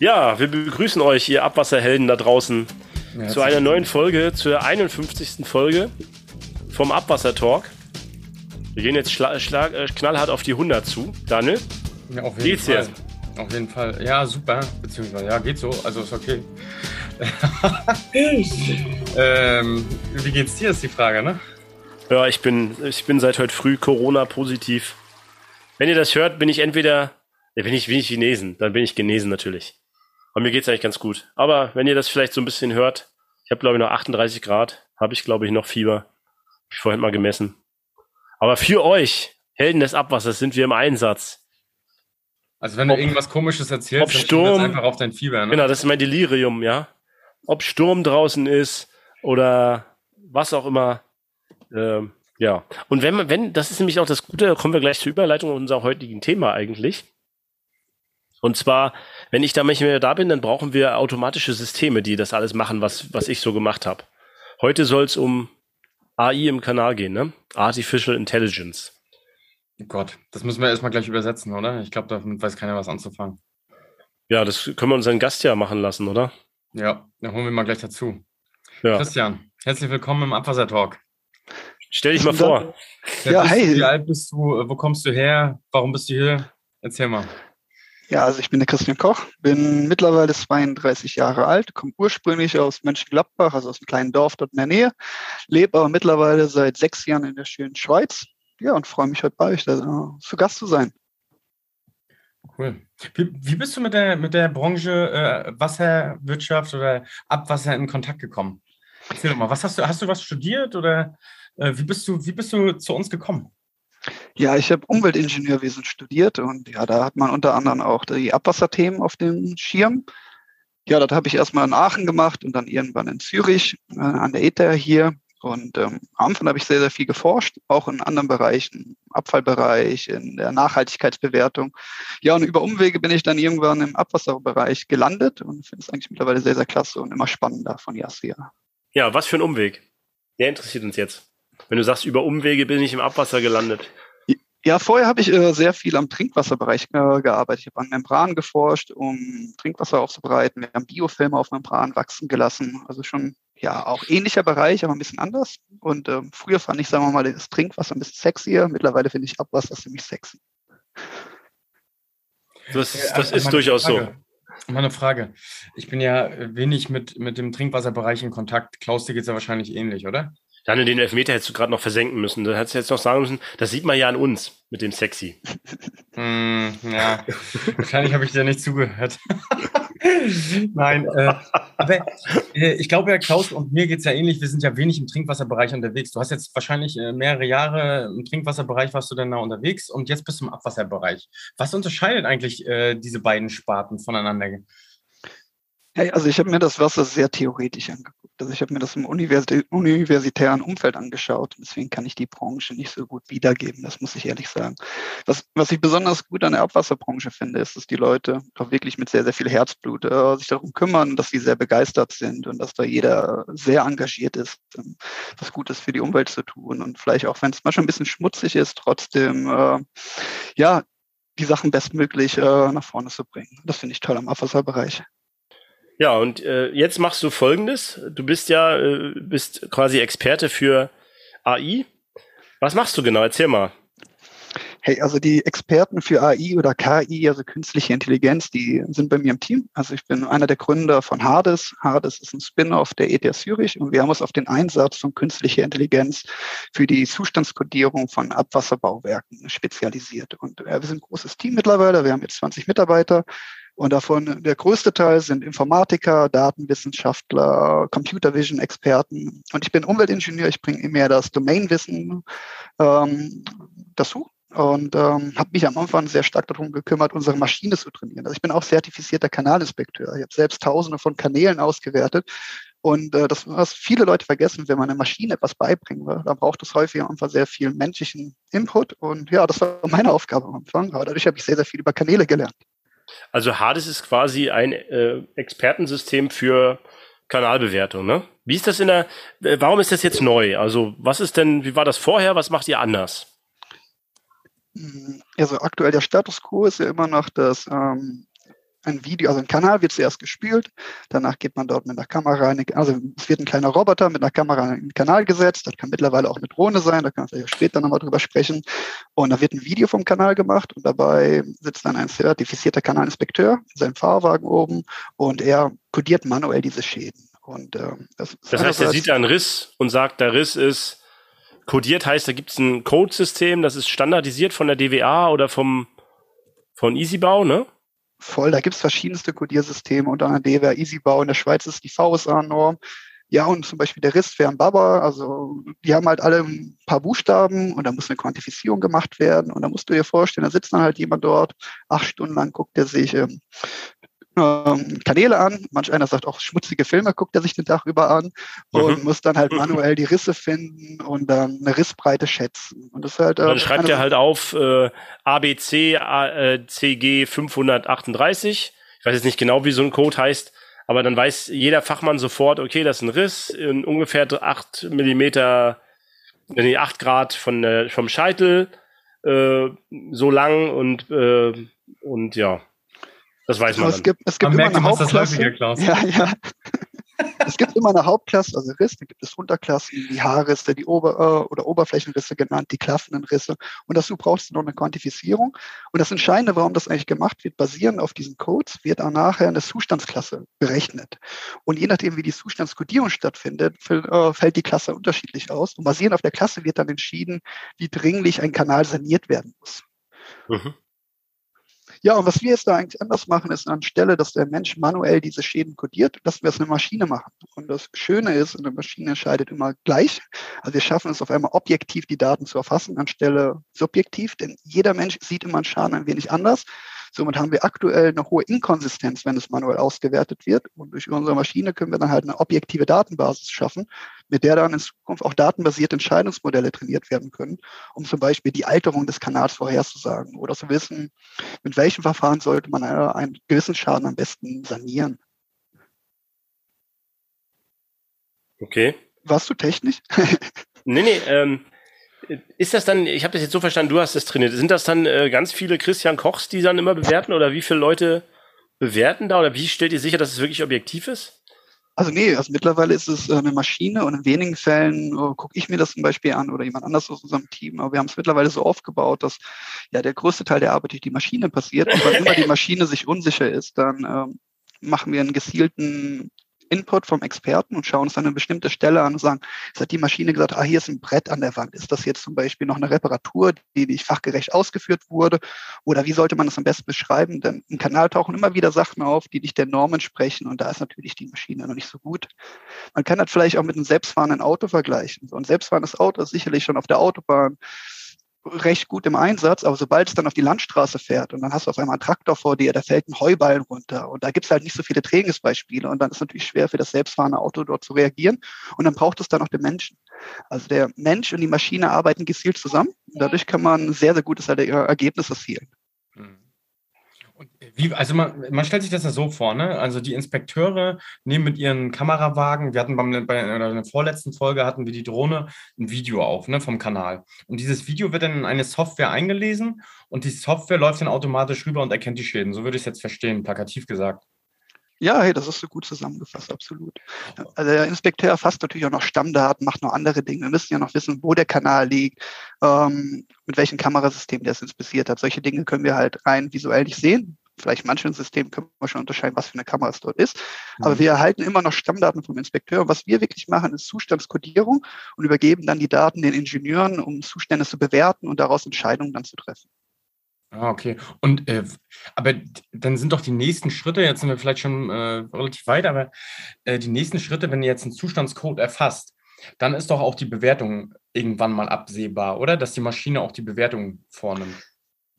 Ja, wir begrüßen euch, ihr Abwasserhelden da draußen, ja, zu einer neuen Folge, zur 51. Folge vom Abwasser-Talk. Wir gehen jetzt schla schlag, äh, knallhart auf die 100 zu. Daniel? Ja, auf jeden geht's Fall. Jetzt? Auf jeden Fall. Ja, super. Beziehungsweise, ja, geht so. Also ist okay. ähm, wie geht's dir, ist die Frage, ne? Ja, ich bin, ich bin seit heute früh Corona-positiv. Wenn ihr das hört, bin ich entweder, bin ich, bin ich Chinesen, dann bin ich genesen natürlich. Aber mir geht's eigentlich ganz gut. Aber wenn ihr das vielleicht so ein bisschen hört, ich habe glaube ich noch 38 Grad, habe ich glaube ich noch Fieber. Hab ich vorhin mal gemessen. Aber für euch, Helden des Abwassers, sind wir im Einsatz. Also wenn du irgendwas Komisches erzählst, ob Sturm, einfach auf dein Fieber. Ne? Genau, das ist mein Delirium, ja. Ob Sturm draußen ist oder was auch immer. Ähm, ja. Und wenn man, wenn, das ist nämlich auch das Gute, da kommen wir gleich zur Überleitung unserer heutigen Thema eigentlich. Und zwar, wenn ich da nicht mehr da bin, dann brauchen wir automatische Systeme, die das alles machen, was, was ich so gemacht habe. Heute soll es um AI im Kanal gehen, ne? Artificial Intelligence. Oh Gott, das müssen wir erstmal gleich übersetzen, oder? Ich glaube, damit weiß keiner was anzufangen. Ja, das können wir unseren Gast ja machen lassen, oder? Ja, dann holen wir mal gleich dazu. Ja. Christian, herzlich willkommen im Abwasser-Talk. Stell dich mal vor. Ja, hey. Wie alt bist du? Wo kommst du her? Warum bist du hier? Erzähl mal. Ja, also ich bin der Christian Koch, bin mittlerweile 32 Jahre alt, komme ursprünglich aus Mönchengladbach, also aus einem kleinen Dorf dort in der Nähe, lebe aber mittlerweile seit sechs Jahren in der schönen Schweiz. Ja, und freue mich heute bei euch da, zu Gast zu sein. Cool. Wie, wie bist du mit der, mit der Branche äh, Wasserwirtschaft oder Abwasser in Kontakt gekommen? Erzähl doch mal, was hast du, hast du was studiert oder äh, wie, bist du, wie bist du zu uns gekommen? Ja, ich habe Umweltingenieurwesen studiert und ja, da hat man unter anderem auch die Abwasserthemen auf dem Schirm. Ja, das habe ich erstmal in Aachen gemacht und dann irgendwann in Zürich äh, an der ETH hier. Und ähm, am Anfang habe ich sehr, sehr viel geforscht, auch in anderen Bereichen, Abfallbereich, in der Nachhaltigkeitsbewertung. Ja, und über Umwege bin ich dann irgendwann im Abwasserbereich gelandet und finde es eigentlich mittlerweile sehr, sehr klasse und immer spannender von Jahr zu Jahr. Ja, was für ein Umweg? Der interessiert uns jetzt. Wenn du sagst, über Umwege bin ich im Abwasser gelandet. Ja, vorher habe ich äh, sehr viel am Trinkwasserbereich äh, gearbeitet. Ich habe an Membranen geforscht, um Trinkwasser aufzubereiten. Wir haben Biofilme auf Membranen wachsen gelassen. Also schon ja auch ähnlicher Bereich, aber ein bisschen anders. Und äh, früher fand ich, sagen wir mal, das Trinkwasser ein bisschen sexier. Mittlerweile finde ich Abwasser ziemlich sexy. Das, das ist durchaus Frage. so. Meine Frage. Ich bin ja wenig mit, mit dem Trinkwasserbereich in Kontakt. Klaus, dir geht es ja wahrscheinlich ähnlich, oder? Daniel, den Elfmeter hättest du gerade noch versenken müssen. Da hättest du jetzt noch sagen müssen, das sieht man ja an uns mit dem Sexy. Mm, ja, wahrscheinlich habe ich dir nicht zugehört. Nein, äh, aber äh, ich glaube ja, Klaus und mir geht es ja ähnlich. Wir sind ja wenig im Trinkwasserbereich unterwegs. Du hast jetzt wahrscheinlich äh, mehrere Jahre im Trinkwasserbereich warst du dann da unterwegs und jetzt bist du im Abwasserbereich. Was unterscheidet eigentlich äh, diese beiden Sparten voneinander? Also ich habe mir das Wasser sehr theoretisch angeguckt. Also ich habe mir das im universitären Umfeld angeschaut. Deswegen kann ich die Branche nicht so gut wiedergeben, das muss ich ehrlich sagen. Was, was ich besonders gut an der Abwasserbranche finde, ist, dass die Leute auch wirklich mit sehr, sehr viel Herzblut äh, sich darum kümmern, dass sie sehr begeistert sind und dass da jeder sehr engagiert ist, ähm, was Gutes für die Umwelt zu tun und vielleicht auch, wenn es manchmal ein bisschen schmutzig ist, trotzdem äh, ja die Sachen bestmöglich äh, nach vorne zu bringen. Das finde ich toll am Abwasserbereich. Ja, und äh, jetzt machst du Folgendes. Du bist ja äh, bist quasi Experte für AI. Was machst du genau? Erzähl mal. Hey, also die Experten für AI oder KI, also künstliche Intelligenz, die sind bei mir im Team. Also ich bin einer der Gründer von Hades. Hades ist ein Spin-off der ETH Zürich und wir haben uns auf den Einsatz von künstlicher Intelligenz für die Zustandskodierung von Abwasserbauwerken spezialisiert. Und äh, wir sind ein großes Team mittlerweile. Wir haben jetzt 20 Mitarbeiter und davon der größte Teil sind Informatiker, Datenwissenschaftler, Computer Vision Experten. Und ich bin Umweltingenieur, ich bringe mehr das Domainwissen ähm, dazu und ähm, habe mich am Anfang sehr stark darum gekümmert, unsere Maschine zu trainieren. Also ich bin auch zertifizierter Kanalinspekteur. Ich habe selbst tausende von Kanälen ausgewertet. Und äh, das, was viele Leute vergessen, wenn man einer Maschine etwas beibringen will, dann braucht es häufig am Anfang sehr viel menschlichen Input. Und ja, das war meine Aufgabe am Anfang. Aber dadurch habe ich sehr, sehr viel über Kanäle gelernt. Also Hades ist quasi ein äh, Expertensystem für Kanalbewertung, ne? Wie ist das in der, äh, warum ist das jetzt neu? Also was ist denn, wie war das vorher, was macht ihr anders? Also aktuell der Status quo ist ja immer noch, dass ähm, ein Video, also ein Kanal wird zuerst gespült, danach geht man dort mit einer Kamera, eine, also es wird ein kleiner Roboter mit einer Kamera in den Kanal gesetzt, das kann mittlerweile auch eine Drohne sein, da kann man vielleicht später nochmal drüber sprechen. Und da wird ein Video vom Kanal gemacht und dabei sitzt dann ein zertifizierter Kanalinspekteur in seinem Fahrwagen oben und er kodiert manuell diese Schäden. Und, äh, das, das heißt, er sieht einen Riss und sagt, der Riss ist kodiert heißt, da gibt es ein Codesystem, das ist standardisiert von der DWA oder vom von EasyBau, ne? Voll, da gibt es verschiedenste Codiersysteme, unter anderem DWA EasyBau. In der Schweiz ist die VSA-Norm. Ja, und zum Beispiel der RIST wäre ein Baba, also die haben halt alle ein paar Buchstaben und da muss eine Quantifizierung gemacht werden. Und da musst du dir vorstellen, da sitzt dann halt jemand dort, acht Stunden lang guckt er sich ähm, Kanäle an. Manch einer sagt auch schmutzige Filme, guckt er sich den Tag über an und mhm. muss dann halt manuell die Risse finden und dann eine Rissbreite schätzen. Und das halt, äh, dann schreibt er halt auf äh, ABC äh, CG 538. Ich weiß jetzt nicht genau, wie so ein Code heißt, aber dann weiß jeder Fachmann sofort, okay, das ist ein Riss in ungefähr 8 Millimeter, nee, 8 Grad von, äh, vom Scheitel, äh, so lang und, äh, und ja. Das weiß man. Also es gibt, es gibt man immer merkt, eine Hauptklasse. Ja, ja. es gibt immer eine Hauptklasse, also Riss, dann gibt es Unterklassen, die Haarrisse, die Ober- äh, oder Oberflächenrisse genannt, die klaffenden Risse. Und dazu brauchst du noch eine Quantifizierung. Und das Entscheidende, warum das eigentlich gemacht wird, basierend auf diesen Codes, wird auch nachher eine Zustandsklasse berechnet. Und je nachdem, wie die Zustandskodierung stattfindet, äh, fällt die Klasse unterschiedlich aus. Und basierend auf der Klasse wird dann entschieden, wie dringlich ein Kanal saniert werden muss. Mhm. Ja, und was wir jetzt da eigentlich anders machen, ist anstelle, dass der Mensch manuell diese Schäden kodiert, dass wir es eine Maschine machen. Und das Schöne ist, eine Maschine entscheidet immer gleich. Also wir schaffen es auf einmal objektiv, die Daten zu erfassen, anstelle subjektiv, denn jeder Mensch sieht immer einen Schaden ein wenig anders. Somit haben wir aktuell eine hohe Inkonsistenz, wenn es manuell ausgewertet wird. Und durch unsere Maschine können wir dann halt eine objektive Datenbasis schaffen, mit der dann in Zukunft auch datenbasierte Entscheidungsmodelle trainiert werden können, um zum Beispiel die Alterung des Kanals vorherzusagen oder zu wissen, mit welchem Verfahren sollte man einen gewissen Schaden am besten sanieren. Okay. Warst du technisch? nee, nee, ähm, ist das dann, ich habe das jetzt so verstanden, du hast das trainiert, sind das dann äh, ganz viele Christian Kochs, die dann immer bewerten oder wie viele Leute bewerten da oder wie stellt ihr sicher, dass es wirklich objektiv ist? Also nee, also mittlerweile ist es äh, eine Maschine und in wenigen Fällen oh, gucke ich mir das zum Beispiel an oder jemand anders aus unserem Team. Aber wir haben es mittlerweile so aufgebaut, dass ja der größte Teil der Arbeit durch die Maschine passiert. Und wenn immer die Maschine sich unsicher ist, dann ähm, machen wir einen gezielten Input vom Experten und schauen uns dann eine bestimmte Stelle an und sagen, jetzt hat die Maschine gesagt, ah, hier ist ein Brett an der Wand. Ist das jetzt zum Beispiel noch eine Reparatur, die nicht fachgerecht ausgeführt wurde? Oder wie sollte man das am besten beschreiben? Denn im Kanal tauchen immer wieder Sachen auf, die nicht der Norm entsprechen und da ist natürlich die Maschine noch nicht so gut. Man kann das vielleicht auch mit einem selbstfahrenden Auto vergleichen. So ein selbstfahrendes Auto ist sicherlich schon auf der Autobahn recht gut im Einsatz, aber sobald es dann auf die Landstraße fährt und dann hast du auf einmal einen Traktor vor dir, da fällt ein Heuballen runter und da gibt es halt nicht so viele Trainingsbeispiele und dann ist es natürlich schwer für das selbstfahrende Auto dort zu reagieren und dann braucht es dann noch den Menschen. Also der Mensch und die Maschine arbeiten gezielt zusammen und dadurch kann man sehr, sehr gutes Ergebnis erzielen. Mhm. Wie, also man, man, stellt sich das ja so vor, ne? Also die Inspekteure nehmen mit ihren Kamerawagen, wir hatten beim, bei der vorletzten Folge hatten wir die Drohne ein Video auf, ne, vom Kanal. Und dieses Video wird dann in eine Software eingelesen und die Software läuft dann automatisch rüber und erkennt die Schäden. So würde ich es jetzt verstehen, plakativ gesagt. Ja, hey, das ist so gut zusammengefasst, absolut. Also der Inspekteur erfasst natürlich auch noch Stammdaten, macht noch andere Dinge. Wir müssen ja noch wissen, wo der Kanal liegt, ähm, mit welchem Kamerasystem der es inspiziert hat. Solche Dinge können wir halt rein visuell nicht sehen vielleicht manchen Systemen können wir schon unterscheiden, was für eine Kamera es dort ist. Aber mhm. wir erhalten immer noch Stammdaten vom Inspekteur. Und was wir wirklich machen, ist Zustandskodierung und übergeben dann die Daten den Ingenieuren, um Zustände zu bewerten und daraus Entscheidungen dann zu treffen. Ah, okay. Und äh, aber dann sind doch die nächsten Schritte, jetzt sind wir vielleicht schon äh, relativ weit, aber äh, die nächsten Schritte, wenn ihr jetzt einen Zustandscode erfasst, dann ist doch auch die Bewertung irgendwann mal absehbar, oder? Dass die Maschine auch die Bewertung vornimmt.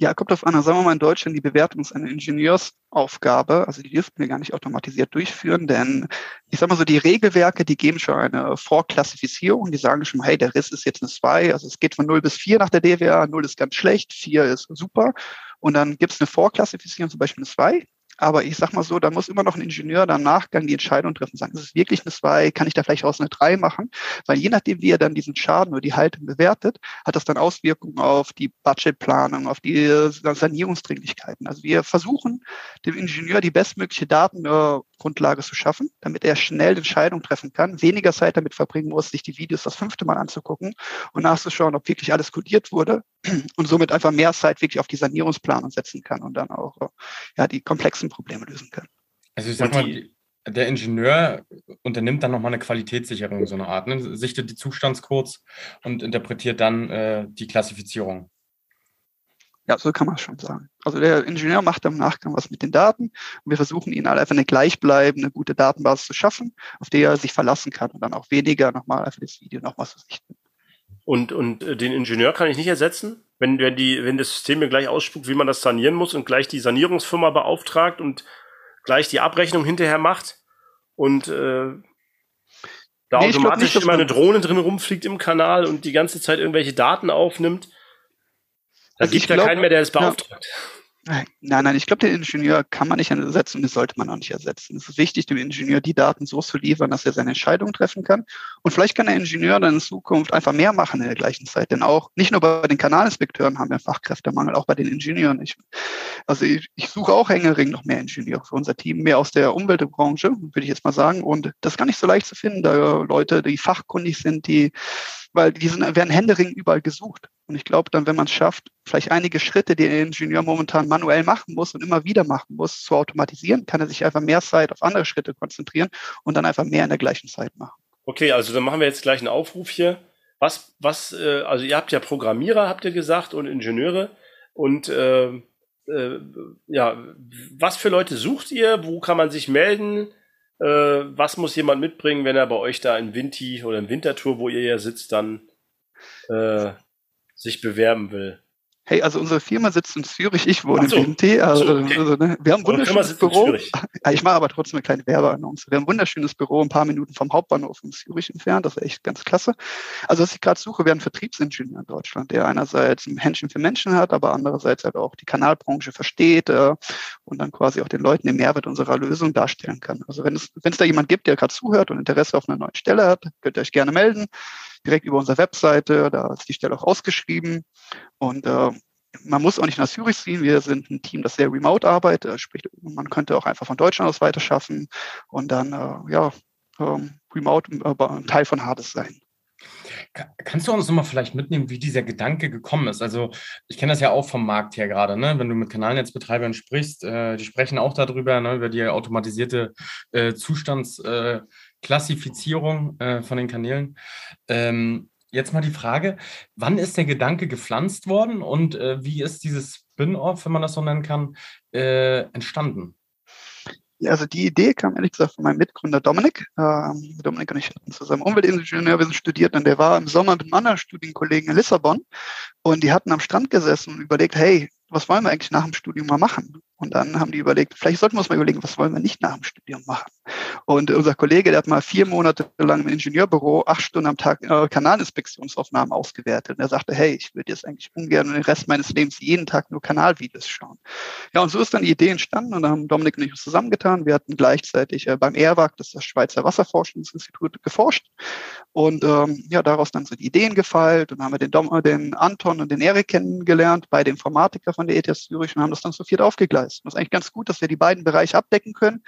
Ja, kommt auf an. Sagen wir mal in Deutschland, die Bewertung ist eine Ingenieursaufgabe. Also die dürften wir gar nicht automatisiert durchführen, denn ich sage mal so, die Regelwerke, die geben schon eine Vorklassifizierung. Die sagen schon, hey, der Riss ist jetzt eine 2. Also es geht von 0 bis 4 nach der DWA. 0 ist ganz schlecht, 4 ist super. Und dann gibt es eine Vorklassifizierung, zum Beispiel eine 2. Aber ich sag mal so, da muss immer noch ein Ingenieur dann Nachgang die Entscheidung treffen, sagen, ist es wirklich eine 2, kann ich da vielleicht aus eine 3 machen? Weil je nachdem, wie er dann diesen Schaden oder die Haltung bewertet, hat das dann Auswirkungen auf die Budgetplanung, auf die Sanierungsdringlichkeiten. Also wir versuchen, dem Ingenieur die bestmögliche Datengrundlage zu schaffen, damit er schnell Entscheidungen treffen kann, weniger Zeit damit verbringen muss, sich die Videos das fünfte Mal anzugucken und nachzuschauen, ob wirklich alles kodiert wurde und somit einfach mehr Zeit wirklich auf die Sanierungsplanung setzen kann und dann auch ja, die komplexen Probleme lösen können. Also ich sag mal, der Ingenieur unternimmt dann nochmal eine Qualitätssicherung, so eine Art, ne? sichtet die Zustandscodes und interpretiert dann äh, die Klassifizierung. Ja, so kann man schon sagen. Also der Ingenieur macht im Nachgang was mit den Daten und wir versuchen ihn halt einfach eine gleichbleibende, gute Datenbasis zu schaffen, auf die er sich verlassen kann und dann auch weniger nochmal einfach das Video nochmal zu sichten. Und, und äh, den Ingenieur kann ich nicht ersetzen? Wenn, wenn, die, wenn das System mir gleich ausspuckt, wie man das sanieren muss und gleich die Sanierungsfirma beauftragt und gleich die Abrechnung hinterher macht und äh, da nee, automatisch nicht, immer eine Drohne drin rumfliegt im Kanal und die ganze Zeit irgendwelche Daten aufnimmt. Da also gibt ja keinen mehr, der es beauftragt. Ja. Nein, nein, ich glaube, den Ingenieur kann man nicht ersetzen und das sollte man auch nicht ersetzen. Es ist wichtig, dem Ingenieur die Daten so zu liefern, dass er seine Entscheidung treffen kann. Und vielleicht kann der Ingenieur dann in Zukunft einfach mehr machen in der gleichen Zeit. Denn auch nicht nur bei den Kanalinspekteuren haben wir Fachkräftemangel, auch bei den Ingenieuren. Ich, also ich, ich suche auch hängeringend noch mehr Ingenieure für unser Team, mehr aus der Umweltbranche, würde ich jetzt mal sagen. Und das ist gar nicht so leicht zu finden, da Leute, die fachkundig sind, die weil die sind, werden händeringend überall gesucht. Und ich glaube dann, wenn man es schafft, vielleicht einige Schritte, die der Ingenieur momentan manuell machen muss und immer wieder machen muss, zu automatisieren, kann er sich einfach mehr Zeit auf andere Schritte konzentrieren und dann einfach mehr in der gleichen Zeit machen. Okay, also dann machen wir jetzt gleich einen Aufruf hier. Was, was, äh, also ihr habt ja Programmierer, habt ihr gesagt, und Ingenieure. Und äh, äh, ja, was für Leute sucht ihr? Wo kann man sich melden? Äh, was muss jemand mitbringen, wenn er bei euch da in Vinti oder im Wintertour, wo ihr ja sitzt, dann äh, sich bewerben will? Hey, also unsere Firma sitzt in Zürich, ich wohne so. in BMT. Also, so, okay. also ne, wir haben ein wunderschönes Büro. Ich mache aber trotzdem eine kleine Werbeannonce. Wir haben ein wunderschönes Büro, ein paar Minuten vom Hauptbahnhof in Zürich entfernt. Das ist echt ganz klasse. Also was ich gerade suche, wäre ein Vertriebsingenieur in Deutschland, der einerseits ein Händchen für Menschen hat, aber andererseits halt auch die Kanalbranche versteht äh, und dann quasi auch den Leuten den Mehrwert unserer Lösung darstellen kann. Also wenn es, wenn es da jemand gibt, der gerade zuhört und Interesse auf einer neuen Stelle hat, könnt ihr euch gerne melden direkt über unsere Webseite. Da ist die Stelle auch ausgeschrieben. Und äh, man muss auch nicht nach Zürich ziehen. Wir sind ein Team, das sehr remote arbeitet. Sprich, man könnte auch einfach von Deutschland aus weiterschaffen und dann äh, ja, ähm, remote äh, ein Teil von Hades sein. Kannst du uns nochmal vielleicht mitnehmen, wie dieser Gedanke gekommen ist? Also ich kenne das ja auch vom Markt her gerade, ne? wenn du mit Kanalnetzbetreibern sprichst, äh, die sprechen auch darüber, ne? über die automatisierte äh, Zustandsklassifizierung äh, von den Kanälen. Ähm, jetzt mal die Frage, wann ist der Gedanke gepflanzt worden und äh, wie ist dieses Spin-off, wenn man das so nennen kann, äh, entstanden? Ja, also die Idee kam ehrlich gesagt von meinem Mitgründer Dominik. Ähm, Dominik und ich hatten zusammen Umweltingenieurwesen studiert und der war im Sommer mit einem anderen Studienkollegen in Lissabon und die hatten am Strand gesessen und überlegt, hey, was wollen wir eigentlich nach dem Studium mal machen? Und dann haben die überlegt, vielleicht sollten wir uns mal überlegen, was wollen wir nicht nach dem Studium machen? Und unser Kollege, der hat mal vier Monate lang im Ingenieurbüro acht Stunden am Tag äh, Kanalinspektionsaufnahmen ausgewertet. Und er sagte, hey, ich würde jetzt eigentlich ungern den Rest meines Lebens jeden Tag nur Kanalvideos schauen. Ja, und so ist dann die Idee entstanden und dann haben Dominik und ich uns zusammengetan. Wir hatten gleichzeitig äh, beim ERWAG, das ist das Schweizer Wasserforschungsinstitut, geforscht. Und ähm, ja, daraus dann sind Ideen gefeilt und haben wir den, Dom, den Anton und den Erik kennengelernt, beide Informatiker von der ETH Zürich und haben das dann zu viert aufgegleist leisten. Das ist eigentlich ganz gut, dass wir die beiden Bereiche abdecken können.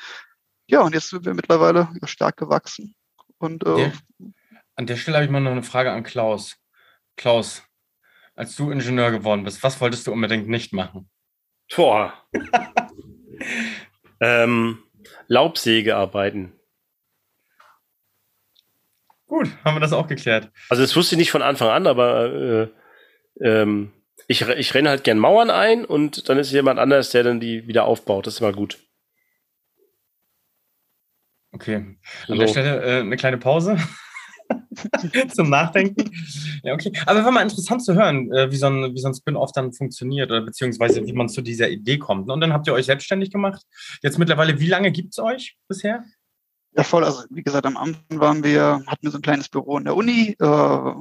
Ja, und jetzt sind wir mittlerweile stark gewachsen. Und, äh, an der Stelle habe ich mal noch eine Frage an Klaus. Klaus, als du Ingenieur geworden bist, was wolltest du unbedingt nicht machen? Tor. ähm, Laubsäge arbeiten. Gut, haben wir das auch geklärt. Also das wusste ich nicht von Anfang an, aber äh, ähm, ich, ich renne halt gern Mauern ein und dann ist jemand anders, der dann die wieder aufbaut. Das ist immer gut. Okay. An also, der Stelle äh, eine kleine Pause zum Nachdenken. Ja, okay. Aber war mal interessant zu hören, äh, wie so ein, so ein Spin-off dann funktioniert oder beziehungsweise wie man zu dieser Idee kommt. Und dann habt ihr euch selbstständig gemacht. Jetzt mittlerweile, wie lange gibt es euch bisher? Ja, voll. Also wie gesagt, am Anfang waren wir, hatten wir so ein kleines Büro in der Uni. Äh,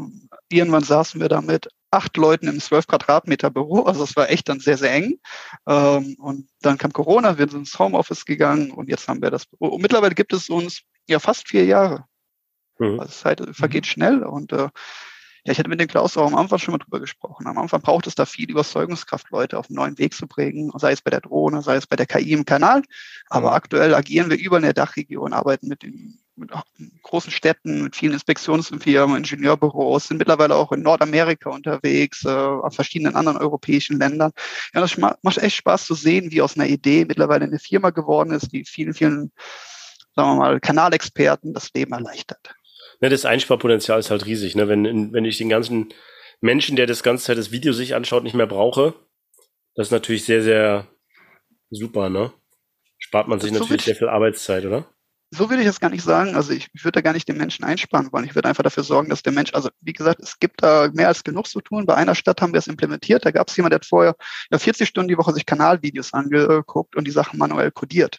irgendwann saßen wir damit acht Leuten im 12 Quadratmeter Büro. Also es war echt dann sehr, sehr eng. Ähm, und dann kam Corona, wir sind ins Homeoffice gegangen und jetzt haben wir das Büro. Und mittlerweile gibt es uns ja fast vier Jahre. Mhm. Also Zeit vergeht mhm. schnell und äh, ja, ich hatte mit dem Klaus auch am Anfang schon mal drüber gesprochen. Am Anfang braucht es da viel Überzeugungskraft, Leute auf einen neuen Weg zu bringen, sei es bei der Drohne, sei es bei der KI im Kanal. Aber mhm. aktuell agieren wir über eine Dachregion, arbeiten mit den mit großen Städten, mit vielen Inspektionsfirmen, Ingenieurbüros, sind mittlerweile auch in Nordamerika unterwegs, äh, auf verschiedenen anderen europäischen Ländern. Ja, das macht echt Spaß zu sehen, wie aus einer Idee mittlerweile eine Firma geworden ist, die vielen, vielen, sagen wir mal, Kanalexperten das Leben erleichtert ne, das Einsparpotenzial ist halt riesig. Ne? Wenn, wenn ich den ganzen Menschen, der das ganze Zeit das Video sich anschaut, nicht mehr brauche, das ist natürlich sehr, sehr super, ne? Spart man sich so natürlich sehr viel Arbeitszeit, oder? So würde ich das gar nicht sagen. Also ich, ich würde da gar nicht den Menschen einsparen wollen. Ich würde einfach dafür sorgen, dass der Mensch, also wie gesagt, es gibt da mehr als genug zu tun. Bei einer Stadt haben wir es implementiert. Da gab es jemand, der hat vorher ja, 40 Stunden die Woche sich Kanalvideos angeguckt und die Sachen manuell codiert.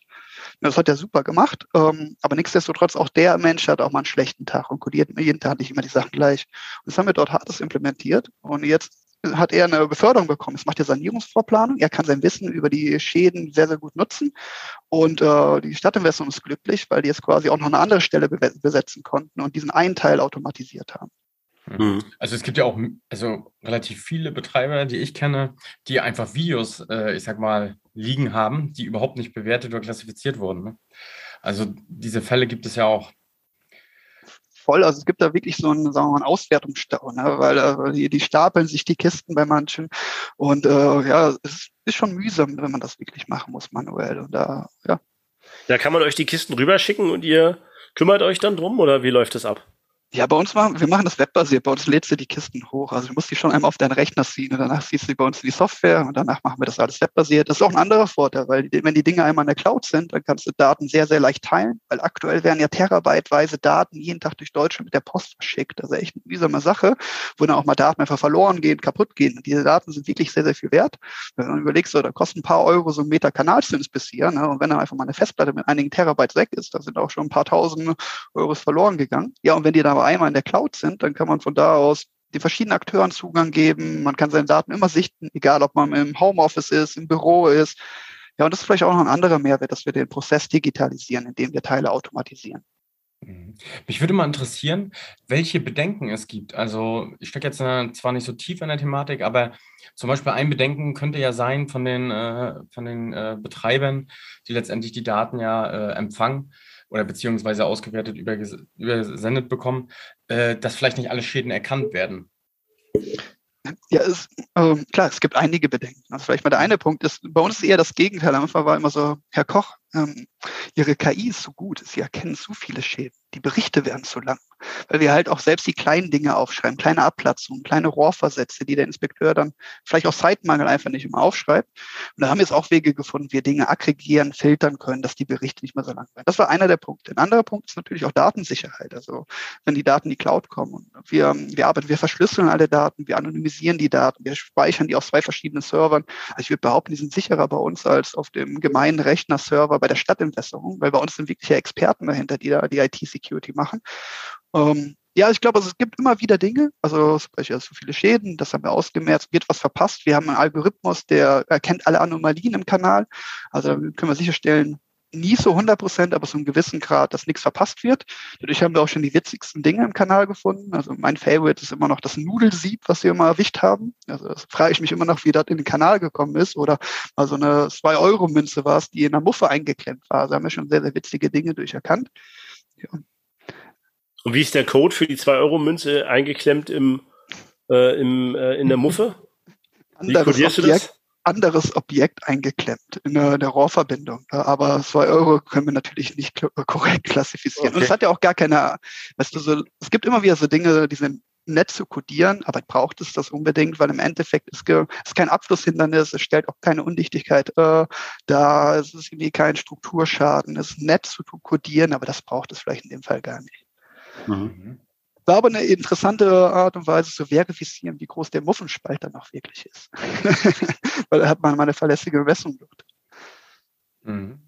Das hat er super gemacht. Ähm, aber nichtsdestotrotz, auch der Mensch hat auch mal einen schlechten Tag und kodiert jeden Tag nicht immer die Sachen gleich. Und das haben wir dort hartes implementiert. Und jetzt hat er eine Beförderung bekommen. Es macht ja Sanierungsvorplanung. Er kann sein Wissen über die Schäden sehr, sehr gut nutzen. Und äh, die Stadtinvestment ist glücklich, weil die jetzt quasi auch noch eine andere Stelle be besetzen konnten und diesen einen Teil automatisiert haben. Mhm. Also es gibt ja auch also relativ viele Betreiber, die ich kenne, die einfach Videos, äh, ich sag mal, liegen haben, die überhaupt nicht bewertet oder klassifiziert wurden. Ne? Also diese Fälle gibt es ja auch. Voll, also es gibt da wirklich so einen, sagen wir mal, einen Auswertungsstau, ne? weil äh, die, stapeln sich die Kisten bei manchen und äh, ja, es ist schon mühsam, wenn man das wirklich machen muss manuell und da, ja. Da kann man euch die Kisten rüberschicken und ihr kümmert euch dann drum oder wie läuft das ab? Ja, bei uns machen wir machen das webbasiert. Bei uns lädst du die Kisten hoch. Also du musst die schon einmal auf deinen Rechner ziehen und danach siehst du bei uns die Software und danach machen wir das alles webbasiert. Das ist auch ein anderer Vorteil, weil die, wenn die Dinge einmal in der Cloud sind, dann kannst du Daten sehr, sehr leicht teilen, weil aktuell werden ja terabyteweise Daten jeden Tag durch Deutschland mit der Post verschickt. Ist echt eine mühsame Sache, wo dann auch mal Daten einfach verloren gehen, kaputt gehen. Und diese Daten sind wirklich sehr, sehr viel wert. Wenn du überlegst, so, da kosten ein paar Euro so ein Meter Kanalzins bis hier. Ne? Und wenn dann einfach mal eine Festplatte mit einigen Terabytes weg ist, da sind auch schon ein paar tausend Euros verloren gegangen. Ja, und wenn die dann aber einmal in der Cloud sind, dann kann man von da aus die verschiedenen Akteuren Zugang geben. Man kann seine Daten immer sichten, egal ob man im Homeoffice ist, im Büro ist. Ja, und das ist vielleicht auch noch ein anderer Mehrwert, dass wir den Prozess digitalisieren, indem wir Teile automatisieren. Mhm. Mich würde mal interessieren, welche Bedenken es gibt. Also ich stecke jetzt äh, zwar nicht so tief in der Thematik, aber zum Beispiel ein Bedenken könnte ja sein von den, äh, von den äh, Betreibern, die letztendlich die Daten ja äh, empfangen oder beziehungsweise ausgewertet übersendet bekommen, äh, dass vielleicht nicht alle Schäden erkannt werden. Ja, es, äh, klar, es gibt einige Bedenken. Also vielleicht mal der eine Punkt ist, bei uns ist eher das Gegenteil. Am Anfang war immer so, Herr Koch, ähm, Ihre KI ist so gut, Sie erkennen zu viele Schäden. Die Berichte werden zu lang, weil wir halt auch selbst die kleinen Dinge aufschreiben, kleine Abplatzungen, kleine Rohrversätze, die der Inspekteur dann vielleicht aus Zeitmangel einfach nicht immer aufschreibt. Und da haben wir jetzt auch Wege gefunden, wie wir Dinge aggregieren, filtern können, dass die Berichte nicht mehr so lang werden. Das war einer der Punkte. Ein anderer Punkt ist natürlich auch Datensicherheit. Also wenn die Daten in die Cloud kommen und wir, wir arbeiten, wir verschlüsseln alle Daten, wir anonymisieren die Daten, wir speichern die auf zwei verschiedenen Servern. Also ich würde behaupten, die sind sicherer bei uns als auf dem gemeinen Rechner-Server bei der Stadtentwässerung, weil bei uns sind wirkliche Experten dahinter, die da die IT-Security machen. Ähm, ja, ich glaube, also es gibt immer wieder Dinge, also zum Beispiel so viele Schäden, das haben wir ausgemerzt, wird was verpasst. Wir haben einen Algorithmus, der erkennt alle Anomalien im Kanal. Also können wir sicherstellen, nie so 100 Prozent, aber so einem gewissen Grad, dass nichts verpasst wird. Dadurch haben wir auch schon die witzigsten Dinge im Kanal gefunden. Also mein Favorite ist immer noch das Nudelsieb, was wir immer erwischt haben. Also das frage ich mich immer noch, wie das in den Kanal gekommen ist. Oder mal so eine 2-Euro-Münze war es, die in der Muffe eingeklemmt war. Also haben wir schon sehr, sehr witzige Dinge durcherkannt. Ja. Und wie ist der Code für die 2-Euro-Münze eingeklemmt im, äh, im, äh, in der Muffe? Wie kodierst du das? Anderes Objekt eingeklemmt in der, der Rohrverbindung. Aber zwei Euro können wir natürlich nicht korrekt klassifizieren. Okay. Und es hat ja auch gar keine, weißt du, so, es gibt immer wieder so Dinge, die sind nett zu codieren, aber braucht es das unbedingt, weil im Endeffekt ist es kein Abflusshindernis, es stellt auch keine Undichtigkeit äh, dar, es ist irgendwie kein Strukturschaden, es ist nett zu codieren, aber das braucht es vielleicht in dem Fall gar nicht. Mhm war aber eine interessante Art und Weise zu verifizieren, wie groß der Muffenspalt dann auch wirklich ist. Weil da hat man mal eine verlässliche Messung dort. Mhm.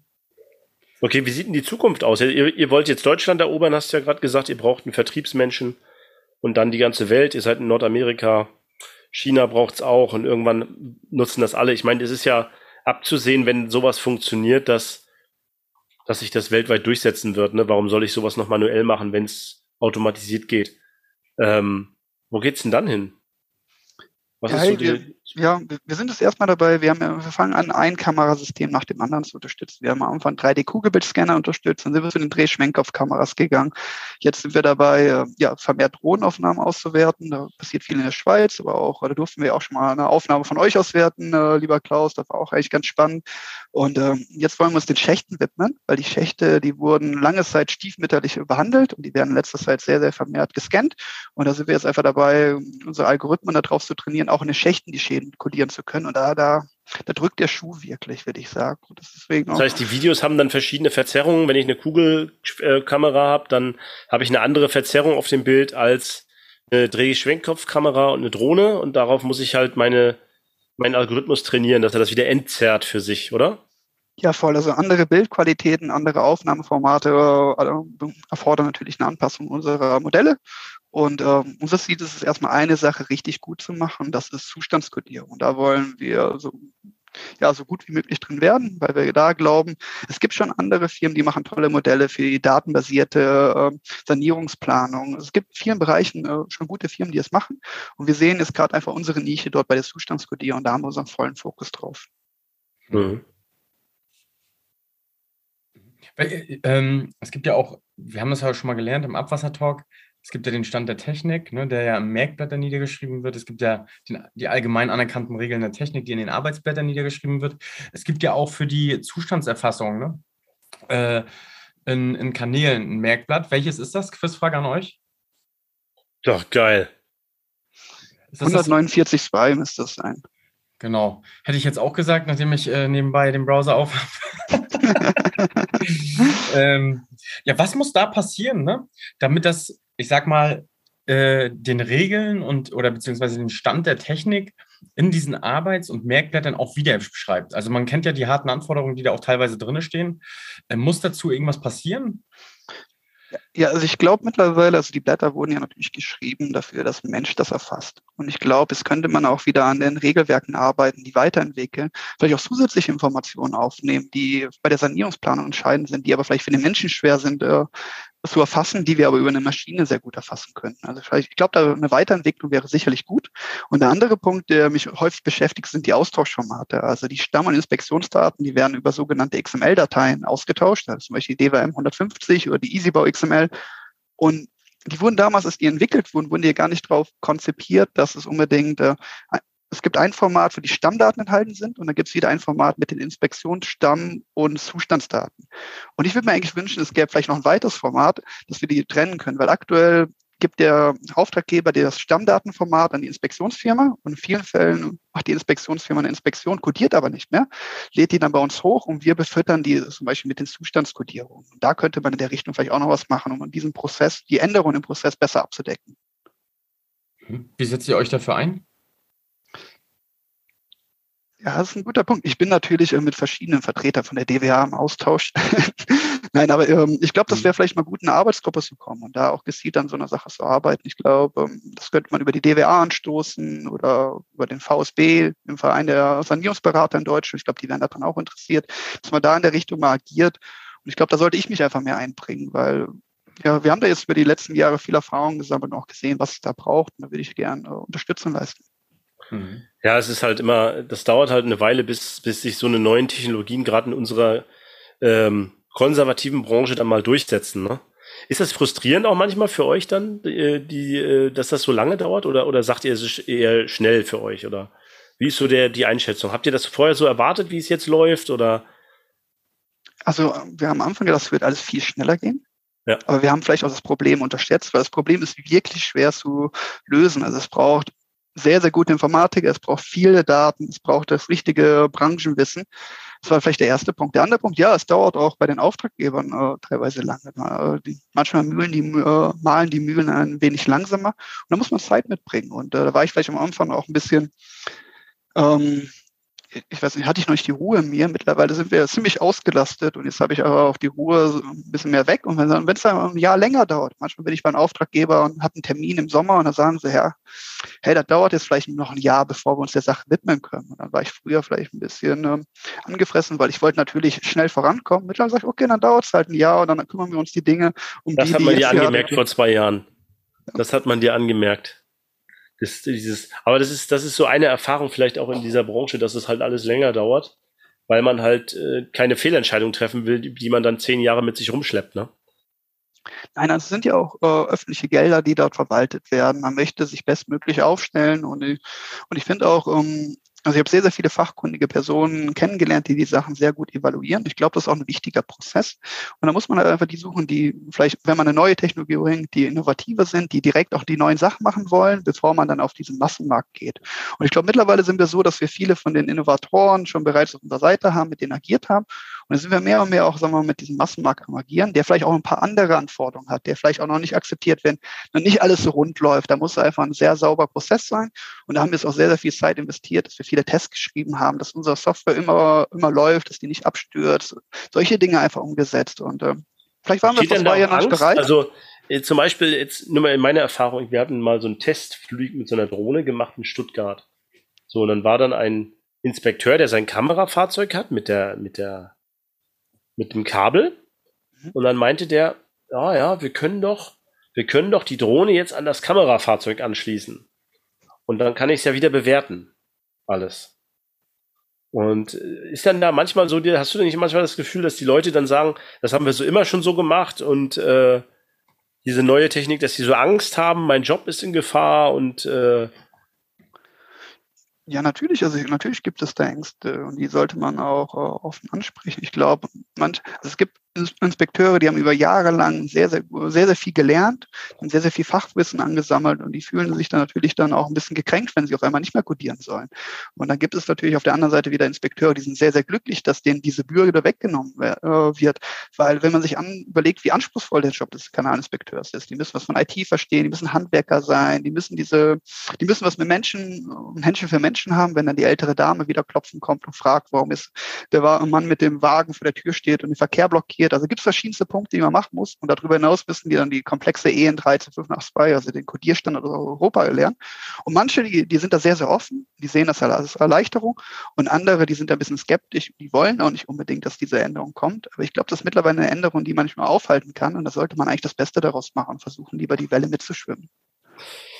Okay, wie sieht denn die Zukunft aus? Ihr, ihr wollt jetzt Deutschland erobern, hast du ja gerade gesagt, ihr braucht einen Vertriebsmenschen und dann die ganze Welt. Ihr seid in Nordamerika. China braucht es auch und irgendwann nutzen das alle. Ich meine, es ist ja abzusehen, wenn sowas funktioniert, dass, dass sich das weltweit durchsetzen wird. Ne? Warum soll ich sowas noch manuell machen, wenn es automatisiert geht? Ähm, wo geht's denn dann hin? Was ja, ist so die, ja, wir sind es erstmal dabei. Wir, haben, wir fangen an, ein Kamerasystem nach dem anderen zu unterstützen. Wir haben am Anfang 3D-Kugelbildscanner unterstützt, dann sind wir zu den Drehschwenkaufkameras gegangen. Jetzt sind wir dabei, äh, ja, vermehrt Drohnenaufnahmen auszuwerten. Da passiert viel in der Schweiz, aber auch, da durften wir auch schon mal eine Aufnahme von euch auswerten, äh, lieber Klaus. Das war auch eigentlich ganz spannend. Und ähm, jetzt wollen wir uns den Schächten widmen, weil die Schächte, die wurden lange Zeit stiefmütterlich behandelt und die werden letzter Zeit sehr, sehr vermehrt gescannt. Und da sind wir jetzt einfach dabei, unsere Algorithmen darauf zu trainieren, auch in den Schächten die Schäden kodieren zu können. Und da, da, da drückt der Schuh wirklich, würde ich sagen. Das, das heißt, die Videos haben dann verschiedene Verzerrungen. Wenn ich eine Kugelkamera habe, dann habe ich eine andere Verzerrung auf dem Bild als eine Dreh-Schwenkkopfkamera und eine Drohne. Und darauf muss ich halt meine, meinen Algorithmus trainieren, dass er das wieder entzerrt für sich, oder? Ja, voll. Also andere Bildqualitäten, andere Aufnahmeformate äh, erfordern natürlich eine Anpassung unserer Modelle. Und ähm, unser Ziel ist es erstmal eine Sache richtig gut zu machen, das ist Zustandskodierung. Und da wollen wir so, ja, so gut wie möglich drin werden, weil wir da glauben, es gibt schon andere Firmen, die machen tolle Modelle für die datenbasierte äh, Sanierungsplanung. Es gibt in vielen Bereichen äh, schon gute Firmen, die es machen. Und wir sehen jetzt gerade einfach unsere Nische dort bei der Zustandskodierung. Da haben wir unseren vollen Fokus drauf. Mhm. Weil, ähm, es gibt ja auch, wir haben das ja schon mal gelernt im Abwassertalk, es gibt ja den Stand der Technik, ne, der ja im Merkblätter niedergeschrieben wird. Es gibt ja den, die allgemein anerkannten Regeln der Technik, die in den Arbeitsblättern niedergeschrieben wird. Es gibt ja auch für die Zustandserfassung ne, äh, in, in, Kanälen ein Merkblatt. Welches ist das? Quizfrage an euch. Doch, geil. 149.2 müsste das sein. Genau. Hätte ich jetzt auch gesagt, nachdem ich äh, nebenbei den Browser auf ähm, ja, was muss da passieren, ne? damit das ich sag mal, äh, den Regeln und oder beziehungsweise den Stand der Technik in diesen Arbeits- und Merkblättern auch wieder beschreibt. Also man kennt ja die harten Anforderungen, die da auch teilweise drin stehen. Äh, muss dazu irgendwas passieren? Ja, also ich glaube mittlerweile, also die Blätter wurden ja natürlich geschrieben dafür, dass ein Mensch das erfasst. Und ich glaube, es könnte man auch wieder an den Regelwerken arbeiten, die weiterentwickeln, vielleicht auch zusätzliche Informationen aufnehmen, die bei der Sanierungsplanung entscheidend sind, die aber vielleicht für den Menschen schwer sind, äh, zu erfassen, die wir aber über eine Maschine sehr gut erfassen können. Also ich glaube, da eine Weiterentwicklung wäre sicherlich gut. Und der andere Punkt, der mich häufig beschäftigt, sind die Austauschformate. Also die Stamm- und Inspektionsdaten, die werden über sogenannte XML-Dateien ausgetauscht, also zum Beispiel die DWM 150 oder die EasyBau XML. Und die wurden damals, als die entwickelt wurden, wurden die gar nicht darauf konzipiert, dass es unbedingt äh, es gibt ein Format, wo die Stammdaten enthalten sind und dann gibt es wieder ein Format mit den Inspektionsstamm- und Zustandsdaten. Und ich würde mir eigentlich wünschen, es gäbe vielleicht noch ein weiteres Format, dass wir die trennen können, weil aktuell gibt der Auftraggeber das Stammdatenformat an die Inspektionsfirma und in vielen Fällen macht die Inspektionsfirma eine Inspektion, kodiert aber nicht mehr, lädt die dann bei uns hoch und wir befüttern die zum Beispiel mit den Zustandskodierungen. Und da könnte man in der Richtung vielleicht auch noch was machen, um diesen Prozess, die Änderungen im Prozess besser abzudecken. Wie setzt ihr euch dafür ein? Ja, das ist ein guter Punkt. Ich bin natürlich äh, mit verschiedenen Vertretern von der DWA im Austausch. Nein, aber ähm, ich glaube, das mhm. wäre vielleicht mal gut, in eine Arbeitsgruppe zu kommen und da auch gezielt an so einer Sache zu arbeiten. Ich glaube, ähm, das könnte man über die DWA anstoßen oder über den VSB, den Verein der Sanierungsberater in Deutschland. Ich glaube, die wären daran auch interessiert, dass man da in der Richtung mal agiert. Und ich glaube, da sollte ich mich einfach mehr einbringen, weil ja, wir haben da jetzt über die letzten Jahre viel Erfahrung gesammelt und auch gesehen, was es da braucht. Und da würde ich gerne äh, Unterstützung leisten. Mhm. Ja, es ist halt immer, das dauert halt eine Weile, bis, bis sich so eine neuen Technologien gerade in unserer ähm, konservativen Branche dann mal durchsetzen. Ne? Ist das frustrierend auch manchmal für euch dann, die, die, äh, dass das so lange dauert oder, oder sagt ihr, es ist eher schnell für euch oder wie ist so der, die Einschätzung? Habt ihr das vorher so erwartet, wie es jetzt läuft oder? Also wir haben am Anfang gedacht, es wird alles viel schneller gehen. Ja. Aber wir haben vielleicht auch das Problem unterschätzt, weil das Problem ist wirklich schwer zu lösen. Also es braucht sehr, sehr gute Informatiker, es braucht viele Daten, es braucht das richtige Branchenwissen. Das war vielleicht der erste Punkt. Der andere Punkt, ja, es dauert auch bei den Auftraggebern äh, teilweise lange. Äh, die, manchmal mühlen die, äh, malen die Mühlen ein wenig langsamer und da muss man Zeit mitbringen. Und äh, da war ich vielleicht am Anfang auch ein bisschen ähm, ich weiß nicht, hatte ich noch nicht die Ruhe in mir. Mittlerweile sind wir ziemlich ausgelastet und jetzt habe ich aber auch die Ruhe so ein bisschen mehr weg. Und wenn es dann ein Jahr länger dauert, manchmal bin ich beim Auftraggeber und habe einen Termin im Sommer und dann sagen sie, ja, hey, das dauert jetzt vielleicht noch ein Jahr, bevor wir uns der Sache widmen können. Und dann war ich früher vielleicht ein bisschen ähm, angefressen, weil ich wollte natürlich schnell vorankommen. Mittlerweile sage ich, okay, dann dauert es halt ein Jahr und dann kümmern wir uns die Dinge um das die, hat man dir angemerkt vor zwei Jahren. Das hat man dir angemerkt. Das, dieses, aber das ist, das ist so eine Erfahrung vielleicht auch in dieser Branche, dass es halt alles länger dauert, weil man halt äh, keine Fehlentscheidung treffen will, die man dann zehn Jahre mit sich rumschleppt, ne? Nein, also es sind ja auch äh, öffentliche Gelder, die dort verwaltet werden. Man möchte sich bestmöglich aufstellen und ich, und ich finde auch, ähm, also ich habe sehr, sehr viele fachkundige Personen kennengelernt, die die Sachen sehr gut evaluieren. Ich glaube, das ist auch ein wichtiger Prozess. Und da muss man halt einfach die suchen, die vielleicht, wenn man eine neue Technologie bringt, die innovativer sind, die direkt auch die neuen Sachen machen wollen, bevor man dann auf diesen Massenmarkt geht. Und ich glaube, mittlerweile sind wir so, dass wir viele von den Innovatoren schon bereits auf unserer Seite haben, mit denen agiert haben. Und dann sind wir mehr und mehr auch, sagen wir mal, mit diesem Massenmarkt am agieren, der vielleicht auch ein paar andere Anforderungen hat, der vielleicht auch noch nicht akzeptiert, wenn noch nicht alles so rund läuft. Da muss einfach ein sehr sauber Prozess sein. Und da haben wir jetzt auch sehr, sehr viel Zeit investiert, dass wir viele Tests geschrieben haben, dass unsere Software immer, immer läuft, dass die nicht abstürzt. Solche Dinge einfach umgesetzt. Und äh, vielleicht waren wir vor zwei Jahren nicht bereit. Also äh, zum Beispiel, jetzt nur mal in meiner Erfahrung, wir hatten mal so einen Testflug mit so einer Drohne gemacht in Stuttgart. So, und dann war dann ein Inspekteur, der sein Kamerafahrzeug hat mit der, mit der mit dem Kabel. Mhm. Und dann meinte der, ja, ja, wir können doch, wir können doch die Drohne jetzt an das Kamerafahrzeug anschließen. Und dann kann ich es ja wieder bewerten. Alles. Und äh, ist dann da manchmal so, hast du denn nicht manchmal das Gefühl, dass die Leute dann sagen, das haben wir so immer schon so gemacht und äh, diese neue Technik, dass sie so Angst haben, mein Job ist in Gefahr und äh, ja, natürlich. Also natürlich gibt es da Ängste und die sollte man auch äh, offen ansprechen. Ich glaube, manch, also es gibt Inspekteure, die haben über Jahre lang sehr, sehr, sehr, sehr viel gelernt, haben sehr, sehr viel Fachwissen angesammelt und die fühlen sich dann natürlich dann auch ein bisschen gekränkt, wenn sie auf einmal nicht mehr codieren sollen. Und dann gibt es natürlich auf der anderen Seite wieder Inspekteure, die sind sehr, sehr glücklich, dass denen diese Bürger weggenommen äh, wird. Weil wenn man sich an, überlegt, wie anspruchsvoll der Job des Kanalinspekteurs ist, die müssen was von IT verstehen, die müssen Handwerker sein, die müssen diese, die müssen was mit Menschen, Menschen für Menschen haben, wenn dann die ältere Dame wieder klopfen kommt und fragt, warum ist der Mann mit dem Wagen vor der Tür steht und den Verkehr blockiert, passiert. Also gibt es verschiedenste Punkte, die man machen muss. Und darüber hinaus müssen die dann die komplexe EN 13582, also den Codierstandard Europa lernen. Und manche, die, die sind da sehr, sehr offen, die sehen das als Erleichterung. Und andere, die sind da ein bisschen skeptisch, die wollen auch nicht unbedingt, dass diese Änderung kommt. Aber ich glaube, das ist mittlerweile eine Änderung, die manchmal aufhalten kann. Und da sollte man eigentlich das Beste daraus machen und versuchen, lieber die Welle mitzuschwimmen.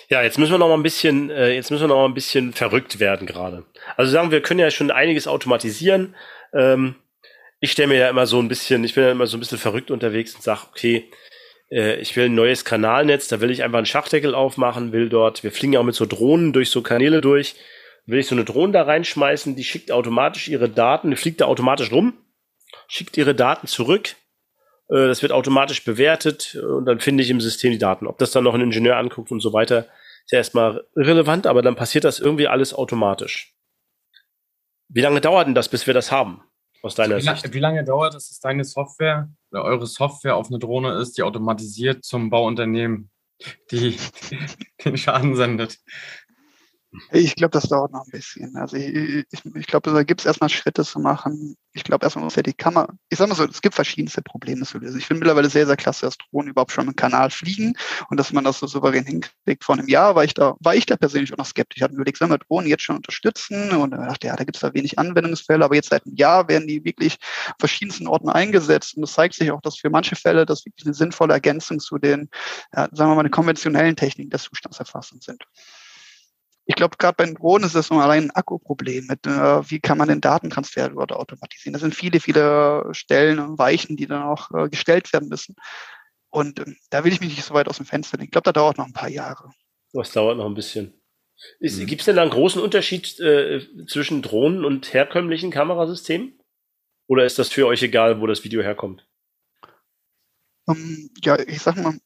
Ja, jetzt müssen wir noch mal ein bisschen, äh, jetzt müssen wir noch mal ein bisschen verrückt werden gerade. Also sagen wir können ja schon einiges automatisieren. Ähm, ich stelle mir ja immer so ein bisschen, ich bin ja immer so ein bisschen verrückt unterwegs und sage, okay, äh, ich will ein neues Kanalnetz, da will ich einfach einen Schachdeckel aufmachen, will dort, wir fliegen ja auch mit so Drohnen durch so Kanäle durch, will ich so eine Drohne da reinschmeißen, die schickt automatisch ihre Daten, die fliegt da automatisch rum, schickt ihre Daten zurück, äh, das wird automatisch bewertet und dann finde ich im System die Daten. Ob das dann noch ein Ingenieur anguckt und so weiter, ist ja erstmal irrelevant, aber dann passiert das irgendwie alles automatisch. Wie lange dauert denn das, bis wir das haben? Aus deiner wie, Sicht. Wie lange dauert es, dass deine Software oder eure Software auf eine Drohne ist, die automatisiert zum Bauunternehmen die, den Schaden sendet? Ich glaube, das dauert noch ein bisschen. Also ich, ich, ich glaube, da gibt es erstmal Schritte zu machen. Ich glaube, erstmal muss ja die Kamera, ich sage mal so, es gibt verschiedenste Probleme zu lösen. Ich finde mittlerweile sehr, sehr klasse, dass Drohnen überhaupt schon im Kanal fliegen und dass man das so souverän hinkriegt. Vor einem Jahr war ich da, war ich da persönlich auch noch skeptisch. Ich hatte überlegt, sollen wir Drohnen jetzt schon unterstützen? Und da dachte, ja, da gibt es da wenig Anwendungsfälle, aber jetzt seit einem Jahr werden die wirklich verschiedensten Orten eingesetzt. Und es zeigt sich auch, dass für manche Fälle das wirklich eine sinnvolle Ergänzung zu den, ja, sagen wir mal, den konventionellen Techniken der Zustandserfassung sind. Ich glaube, gerade bei den Drohnen ist das nur allein ein Akkuproblem mit, äh, wie kann man den Datentransfer dort automatisieren. Das sind viele, viele Stellen und Weichen, die dann auch äh, gestellt werden müssen. Und äh, da will ich mich nicht so weit aus dem Fenster legen. Ich glaube, da dauert noch ein paar Jahre. Das dauert noch ein bisschen. Mhm. Gibt es denn da einen großen Unterschied äh, zwischen Drohnen und herkömmlichen Kamerasystemen? Oder ist das für euch egal, wo das Video herkommt? Um, ähm, ja, ich sag mal,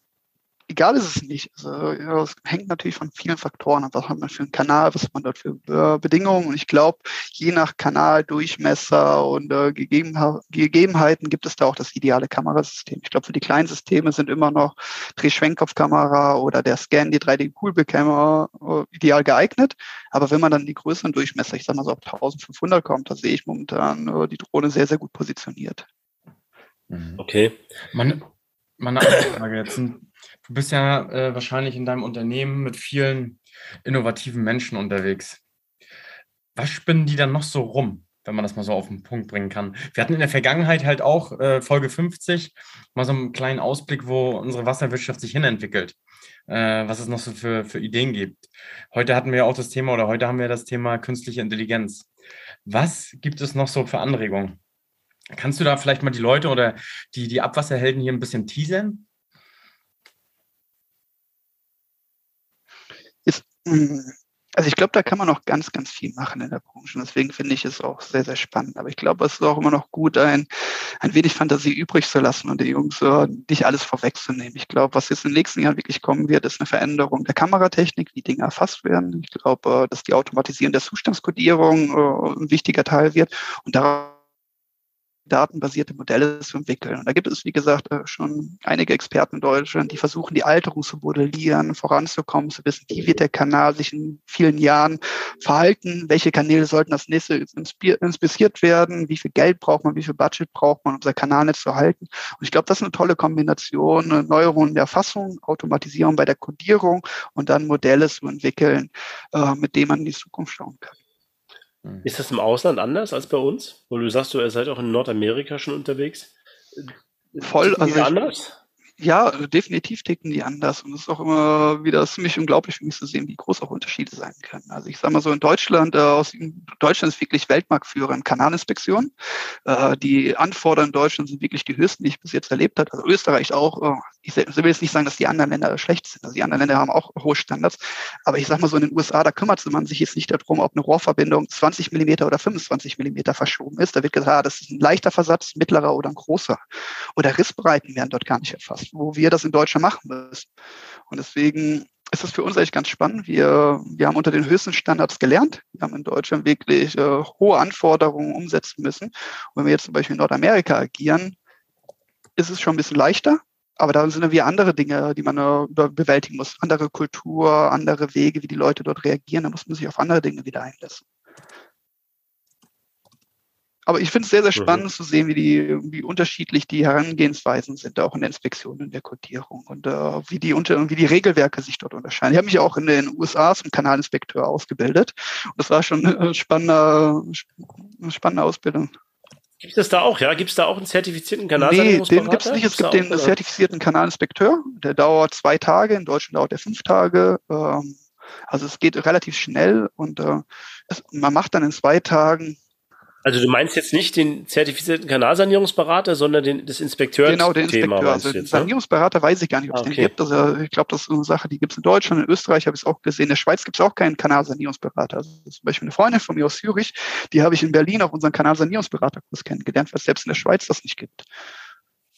egal ist es nicht. Also, ja, es hängt natürlich von vielen Faktoren ab. Was hat man für einen Kanal, was hat man dort für äh, Bedingungen? Und ich glaube, je nach Kanal, Durchmesser und äh, Gegeben Gegebenheiten gibt es da auch das ideale Kamerasystem. Ich glaube, für die kleinen Systeme sind immer noch Drehschwenkkopfkamera oder der Scan, die 3D-Coolbild-Kamera äh, ideal geeignet. Aber wenn man dann die größeren Durchmesser, ich sag mal so auf 1500 kommt, da sehe ich momentan äh, die Drohne sehr, sehr gut positioniert. Mhm. Okay. Man, meine Frage jetzt. Du bist ja äh, wahrscheinlich in deinem Unternehmen mit vielen innovativen Menschen unterwegs. Was spinnen die dann noch so rum, wenn man das mal so auf den Punkt bringen kann? Wir hatten in der Vergangenheit halt auch äh, Folge 50 mal so einen kleinen Ausblick, wo unsere Wasserwirtschaft sich hinentwickelt, äh, was es noch so für, für Ideen gibt. Heute hatten wir auch das Thema oder heute haben wir das Thema künstliche Intelligenz. Was gibt es noch so für Anregungen? Kannst du da vielleicht mal die Leute oder die, die Abwasserhelden hier ein bisschen teasern? Ist, mm, also ich glaube, da kann man noch ganz, ganz viel machen in der Branche. Deswegen finde ich es auch sehr, sehr spannend. Aber ich glaube, es ist auch immer noch gut, ein, ein wenig Fantasie übrig zu lassen und die Jungs uh, nicht alles vorwegzunehmen. Ich glaube, was jetzt in den nächsten Jahren wirklich kommen wird, ist eine Veränderung der Kameratechnik, wie Dinge erfasst werden. Ich glaube, uh, dass die Automatisierung der Zustandskodierung uh, ein wichtiger Teil wird. Und darauf datenbasierte Modelle zu entwickeln. Und da gibt es, wie gesagt, äh, schon einige Experten in Deutschland, die versuchen, die Alterung zu modellieren, voranzukommen, zu wissen, wie wird der Kanal sich in vielen Jahren verhalten, welche Kanäle sollten als nächstes inspiziert werden, wie viel Geld braucht man, wie viel Budget braucht man, um sein Kanalnetz zu halten. Und ich glaube, das ist eine tolle Kombination, Neuerungen der Erfassung, Automatisierung bei der Codierung und dann Modelle zu entwickeln, äh, mit denen man in die Zukunft schauen kann. Hm. Ist das im Ausland anders als bei uns? Wo du sagst, du seid auch in Nordamerika schon unterwegs. Voll, also ich, anders? Ja, definitiv ticken die anders. Und es ist auch immer wieder ziemlich unglaublich für mich zu sehen, wie groß auch Unterschiede sein können. Also ich sage mal so, in Deutschland, äh, aus, Deutschland ist wirklich Weltmarktführer in Kanalinspektion. Äh, die Anforderungen in Deutschland sind wirklich die höchsten, die ich bis jetzt erlebt habe. Also Österreich auch. Äh, ich will jetzt nicht sagen, dass die anderen Länder schlecht sind. Also die anderen Länder haben auch hohe Standards. Aber ich sage mal so, in den USA, da kümmert man sich jetzt nicht darum, ob eine Rohrverbindung 20 Millimeter oder 25 Millimeter verschoben ist. Da wird gesagt, ah, das ist ein leichter Versatz, mittlerer oder ein großer. Oder Rissbreiten werden dort gar nicht erfasst wo wir das in Deutschland machen müssen. Und deswegen ist es für uns eigentlich ganz spannend. Wir, wir haben unter den höchsten Standards gelernt. Wir haben in Deutschland wirklich äh, hohe Anforderungen umsetzen müssen. Und wenn wir jetzt zum Beispiel in Nordamerika agieren, ist es schon ein bisschen leichter. Aber da sind wir andere Dinge, die man äh, bewältigen muss. Andere Kultur, andere Wege, wie die Leute dort reagieren. Da muss man sich auf andere Dinge wieder einlassen. Aber ich finde es sehr, sehr mhm. spannend mhm. zu sehen, wie, die, wie unterschiedlich die Herangehensweisen sind, auch in der Inspektion, in der Kodierung und uh, wie, die unter, wie die Regelwerke sich dort unterscheiden. Ich habe mich auch in den USA zum Kanalinspekteur ausgebildet. Und das war schon eine spannende, eine spannende Ausbildung. Gibt es da auch, ja? Gibt es da auch einen zertifizierten Kanalsanierungsberater? Nee, den gibt es nicht. Es gibt den auch, zertifizierten Kanalinspekteur. Der dauert zwei Tage. In Deutschland dauert er fünf Tage. Ähm, also es geht relativ schnell und äh, man macht dann in zwei Tagen also du meinst jetzt nicht den zertifizierten Kanalsanierungsberater, sondern den, das Inspekteur. Genau, den Inspekteur. Also den ne? Sanierungsberater weiß ich gar nicht, ob es okay. den gibt. Also ich glaube, das ist eine Sache, die gibt es in Deutschland, in Österreich habe ich es auch gesehen. In der Schweiz gibt es auch keinen Kanalsanierungsberater. Also zum Beispiel eine Freundin von mir aus Zürich, die habe ich in Berlin auf unseren Kanalsanierungsberaterkurs kennengelernt, weil es selbst in der Schweiz das nicht gibt.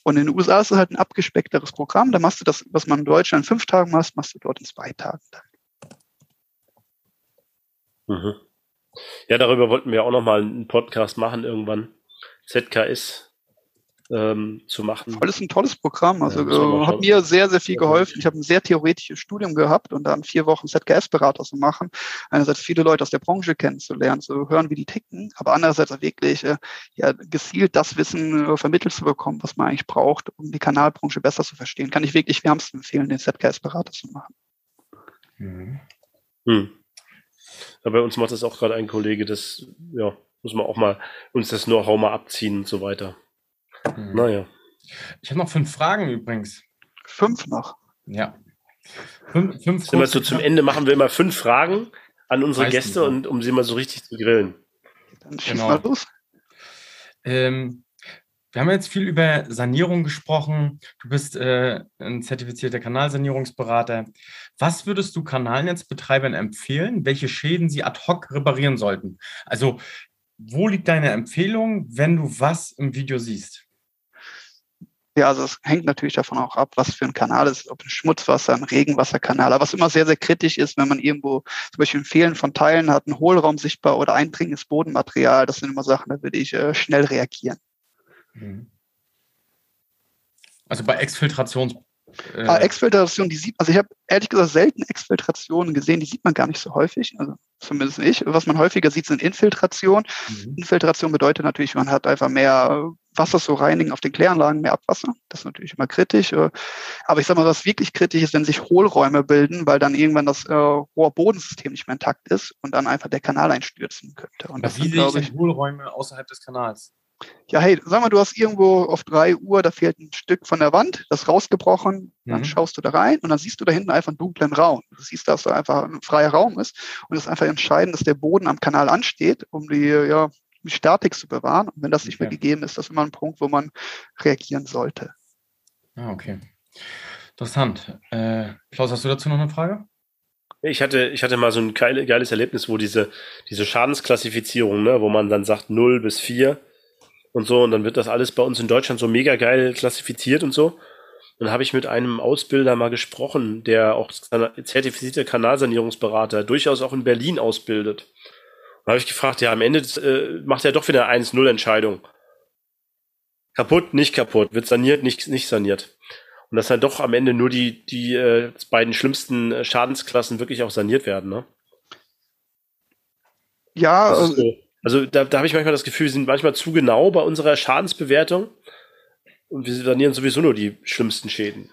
Und in den USA ist es halt ein abgespeckteres Programm. Da machst du das, was man in Deutschland in fünf Tagen machst, machst du dort in zwei Tagen. Mhm. Ja, darüber wollten wir auch noch mal einen Podcast machen irgendwann. ZKS ähm, zu machen. Das ist ein tolles Programm. Also ja, äh, hat mir sehr, sehr viel geholfen. Ich habe ein sehr theoretisches Studium gehabt und dann vier Wochen ZKS-Berater zu machen. Einerseits viele Leute aus der Branche kennenzulernen, zu hören, wie die ticken, aber andererseits wirklich äh, ja, gezielt das Wissen äh, vermittelt zu bekommen, was man eigentlich braucht, um die Kanalbranche besser zu verstehen. Kann ich wirklich wärmsten empfehlen, den ZKS-Berater zu machen. Mhm. Hm. Ja, bei uns macht das auch gerade ein Kollege, das, ja, muss man auch mal uns das Know-how mal abziehen und so weiter. Mhm. Naja. Ich habe noch fünf Fragen übrigens. Fünf noch? Ja. Fünf, fünf immer so zum Ende machen wir immer fünf Fragen an unsere Gäste und um sie mal so richtig zu grillen. Dann schieß genau. mal los. Ähm, wir haben jetzt viel über Sanierung gesprochen. Du bist äh, ein zertifizierter Kanalsanierungsberater. Was würdest du Kanalnetzbetreibern empfehlen, welche Schäden sie ad hoc reparieren sollten? Also, wo liegt deine Empfehlung, wenn du was im Video siehst? Ja, also es hängt natürlich davon auch ab, was für ein Kanal es ist, ob ein Schmutzwasser, ein Regenwasserkanal. Aber was immer sehr, sehr kritisch ist, wenn man irgendwo zum Beispiel ein Fehlen von Teilen hat, ein Hohlraum sichtbar oder eindringendes Bodenmaterial, das sind immer Sachen, da würde ich äh, schnell reagieren. Mhm. Also bei Exfiltrations äh, ah, Exfiltration, die sieht, also ich habe ehrlich gesagt selten Exfiltrationen gesehen, die sieht man gar nicht so häufig, also zumindest ich. Was man häufiger sieht, sind Infiltrationen. Mhm. Infiltration bedeutet natürlich, man hat einfach mehr Wasser zu reinigen auf den Kläranlagen, mehr Abwasser. Das ist natürlich immer kritisch. Äh, aber ich sage mal, was wirklich kritisch ist, wenn sich Hohlräume bilden, weil dann irgendwann das äh, Rohrbodensystem nicht mehr intakt ist und dann einfach der Kanal einstürzen könnte. Und das wie sehe ich denn Hohlräume außerhalb des Kanals? Ja, hey, sag mal, du hast irgendwo auf drei Uhr, da fehlt ein Stück von der Wand, das ist rausgebrochen, dann mhm. schaust du da rein und dann siehst du da hinten einfach einen dunklen Raum. Du siehst, dass da einfach ein freier Raum ist und es ist einfach entscheidend, dass der Boden am Kanal ansteht, um die, ja, die Statik zu bewahren. Und wenn das nicht okay. mehr gegeben ist, das ist immer ein Punkt, wo man reagieren sollte. Ah, okay. Interessant. Äh, Klaus, hast du dazu noch eine Frage? Ich hatte, ich hatte mal so ein geiles Erlebnis, wo diese, diese Schadensklassifizierung, ne, wo man dann sagt 0 bis 4, und so. Und dann wird das alles bei uns in Deutschland so mega geil klassifiziert und so. dann habe ich mit einem Ausbilder mal gesprochen, der auch zertifizierter Kanalsanierungsberater durchaus auch in Berlin ausbildet. Und habe ich gefragt, ja, am Ende äh, macht er doch wieder 1-0-Entscheidung. Kaputt, nicht kaputt, wird saniert, nicht, nicht saniert. Und dass dann doch am Ende nur die, die äh, beiden schlimmsten äh, Schadensklassen wirklich auch saniert werden, ne? Ja, also, so. Also da, da habe ich manchmal das Gefühl, wir sind manchmal zu genau bei unserer Schadensbewertung und wir sanieren sowieso nur die schlimmsten Schäden.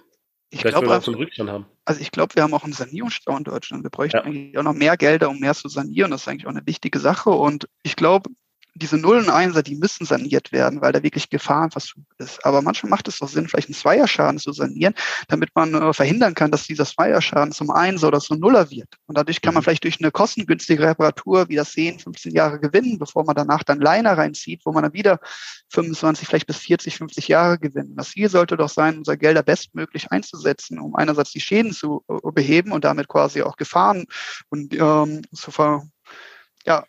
Ich glaube, wir also. Also ich glaube, wir haben auch einen Sanierungsstau in Deutschland. Wir bräuchten ja. eigentlich auch noch mehr Gelder, um mehr zu sanieren. Das ist eigentlich auch eine wichtige Sache. Und ich glaube, diese Nullen und Einser, die müssen saniert werden, weil da wirklich Gefahrenverzug ist. Aber manchmal macht es doch Sinn, vielleicht einen Zweierschaden zu sanieren, damit man äh, verhindern kann, dass dieser Zweierschaden zum Einser oder zum Nuller wird. Und dadurch kann man mhm. vielleicht durch eine kostengünstige Reparatur wieder 10, 15 Jahre gewinnen, bevor man danach dann Liner reinzieht, wo man dann wieder 25, vielleicht bis 40, 50 Jahre gewinnt. Das Ziel sollte doch sein, unser Gelder bestmöglich einzusetzen, um einerseits die Schäden zu äh, beheben und damit quasi auch Gefahren und ähm, zu ver ja,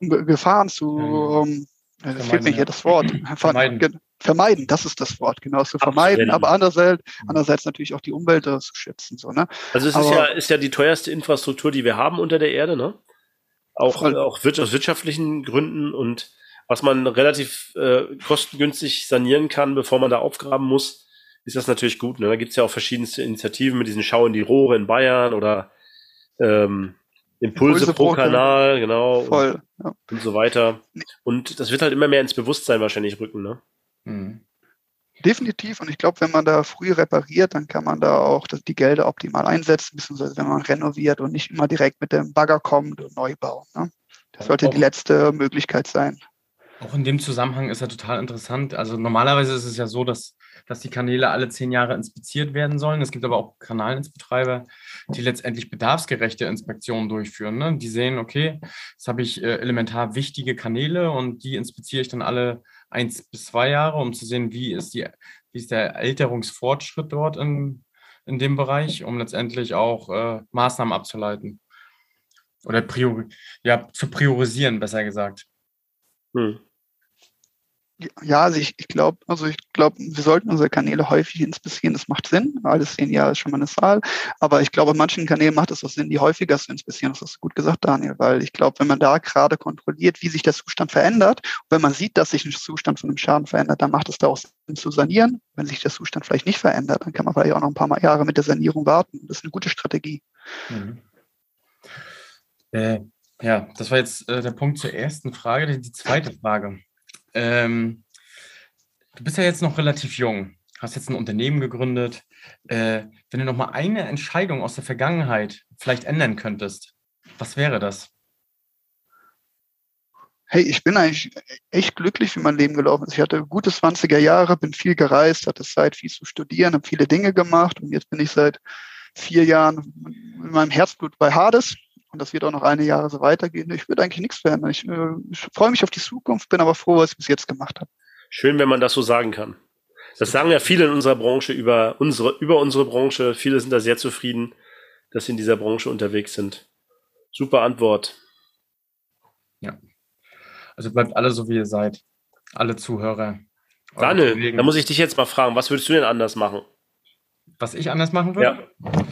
Gefahren zu, ähm, fehlt mir hier das Wort, vermeiden. vermeiden, das ist das Wort, genau, zu vermeiden, aber andererseits, mhm. andererseits natürlich auch die Umwelt äh, zu schützen. So, ne? Also es aber, ist, ja, ist ja die teuerste Infrastruktur, die wir haben unter der Erde, ne? Auch, voll. auch aus wirtschaftlichen Gründen und was man relativ äh, kostengünstig sanieren kann, bevor man da aufgraben muss, ist das natürlich gut. Ne? Da gibt es ja auch verschiedenste Initiativen mit diesen Schau in die Rohre in Bayern oder ähm, Impulse, Impulse pro, pro Kanal, genau. Voll. Ja. Und so weiter. Und das wird halt immer mehr ins Bewusstsein wahrscheinlich rücken, ne? Mhm. Definitiv. Und ich glaube, wenn man da früh repariert, dann kann man da auch die Gelder optimal einsetzen, beziehungsweise wenn man renoviert und nicht immer direkt mit dem Bagger kommt und neu baut. Ne? Das sollte die letzte Möglichkeit sein. Auch in dem Zusammenhang ist ja total interessant. Also normalerweise ist es ja so, dass, dass die Kanäle alle zehn Jahre inspiziert werden sollen. Es gibt aber auch Kanalnetzbetreiber, die letztendlich bedarfsgerechte Inspektionen durchführen. Ne? Die sehen, okay, jetzt habe ich äh, elementar wichtige Kanäle und die inspiziere ich dann alle eins bis zwei Jahre, um zu sehen, wie ist, die, wie ist der Älterungsfortschritt dort in, in dem Bereich, um letztendlich auch äh, Maßnahmen abzuleiten. Oder priori ja, zu priorisieren, besser gesagt. Hm. Ja, also ich, ich glaube, also ich glaube, wir sollten unsere Kanäle häufig inspizieren. Das macht Sinn. Alles zehn Jahre ist schon mal eine Zahl. Aber ich glaube, manchen Kanälen macht es auch Sinn, die häufiger zu inspizieren. Das hast du gut gesagt, Daniel. Weil ich glaube, wenn man da gerade kontrolliert, wie sich der Zustand verändert, wenn man sieht, dass sich ein Zustand von einem Schaden verändert, dann macht es da auch Sinn zu sanieren. Wenn sich der Zustand vielleicht nicht verändert, dann kann man vielleicht auch noch ein paar Jahre mit der Sanierung warten. Das ist eine gute Strategie. Mhm. Äh, ja, das war jetzt äh, der Punkt zur ersten Frage. Die zweite Frage. Ähm, du bist ja jetzt noch relativ jung, hast jetzt ein Unternehmen gegründet. Äh, wenn du noch mal eine Entscheidung aus der Vergangenheit vielleicht ändern könntest, was wäre das? Hey, ich bin eigentlich echt glücklich, wie mein Leben gelaufen ist. Ich hatte gute 20er Jahre, bin viel gereist, hatte Zeit, viel zu studieren, habe viele Dinge gemacht und jetzt bin ich seit vier Jahren in meinem Herzblut bei Hades und das wird auch noch eine Jahre so weitergehen. Ich würde eigentlich nichts verändern. Ich, äh, ich freue mich auf die Zukunft, bin aber froh, was ich bis jetzt gemacht habe. Schön, wenn man das so sagen kann. Das sagen ja viele in unserer Branche über unsere, über unsere Branche. Viele sind da sehr zufrieden, dass sie in dieser Branche unterwegs sind. Super Antwort. Ja. Also bleibt alle so, wie ihr seid. Alle Zuhörer. Daniel, da muss ich dich jetzt mal fragen, was würdest du denn anders machen? Was ich anders machen würde? Ja.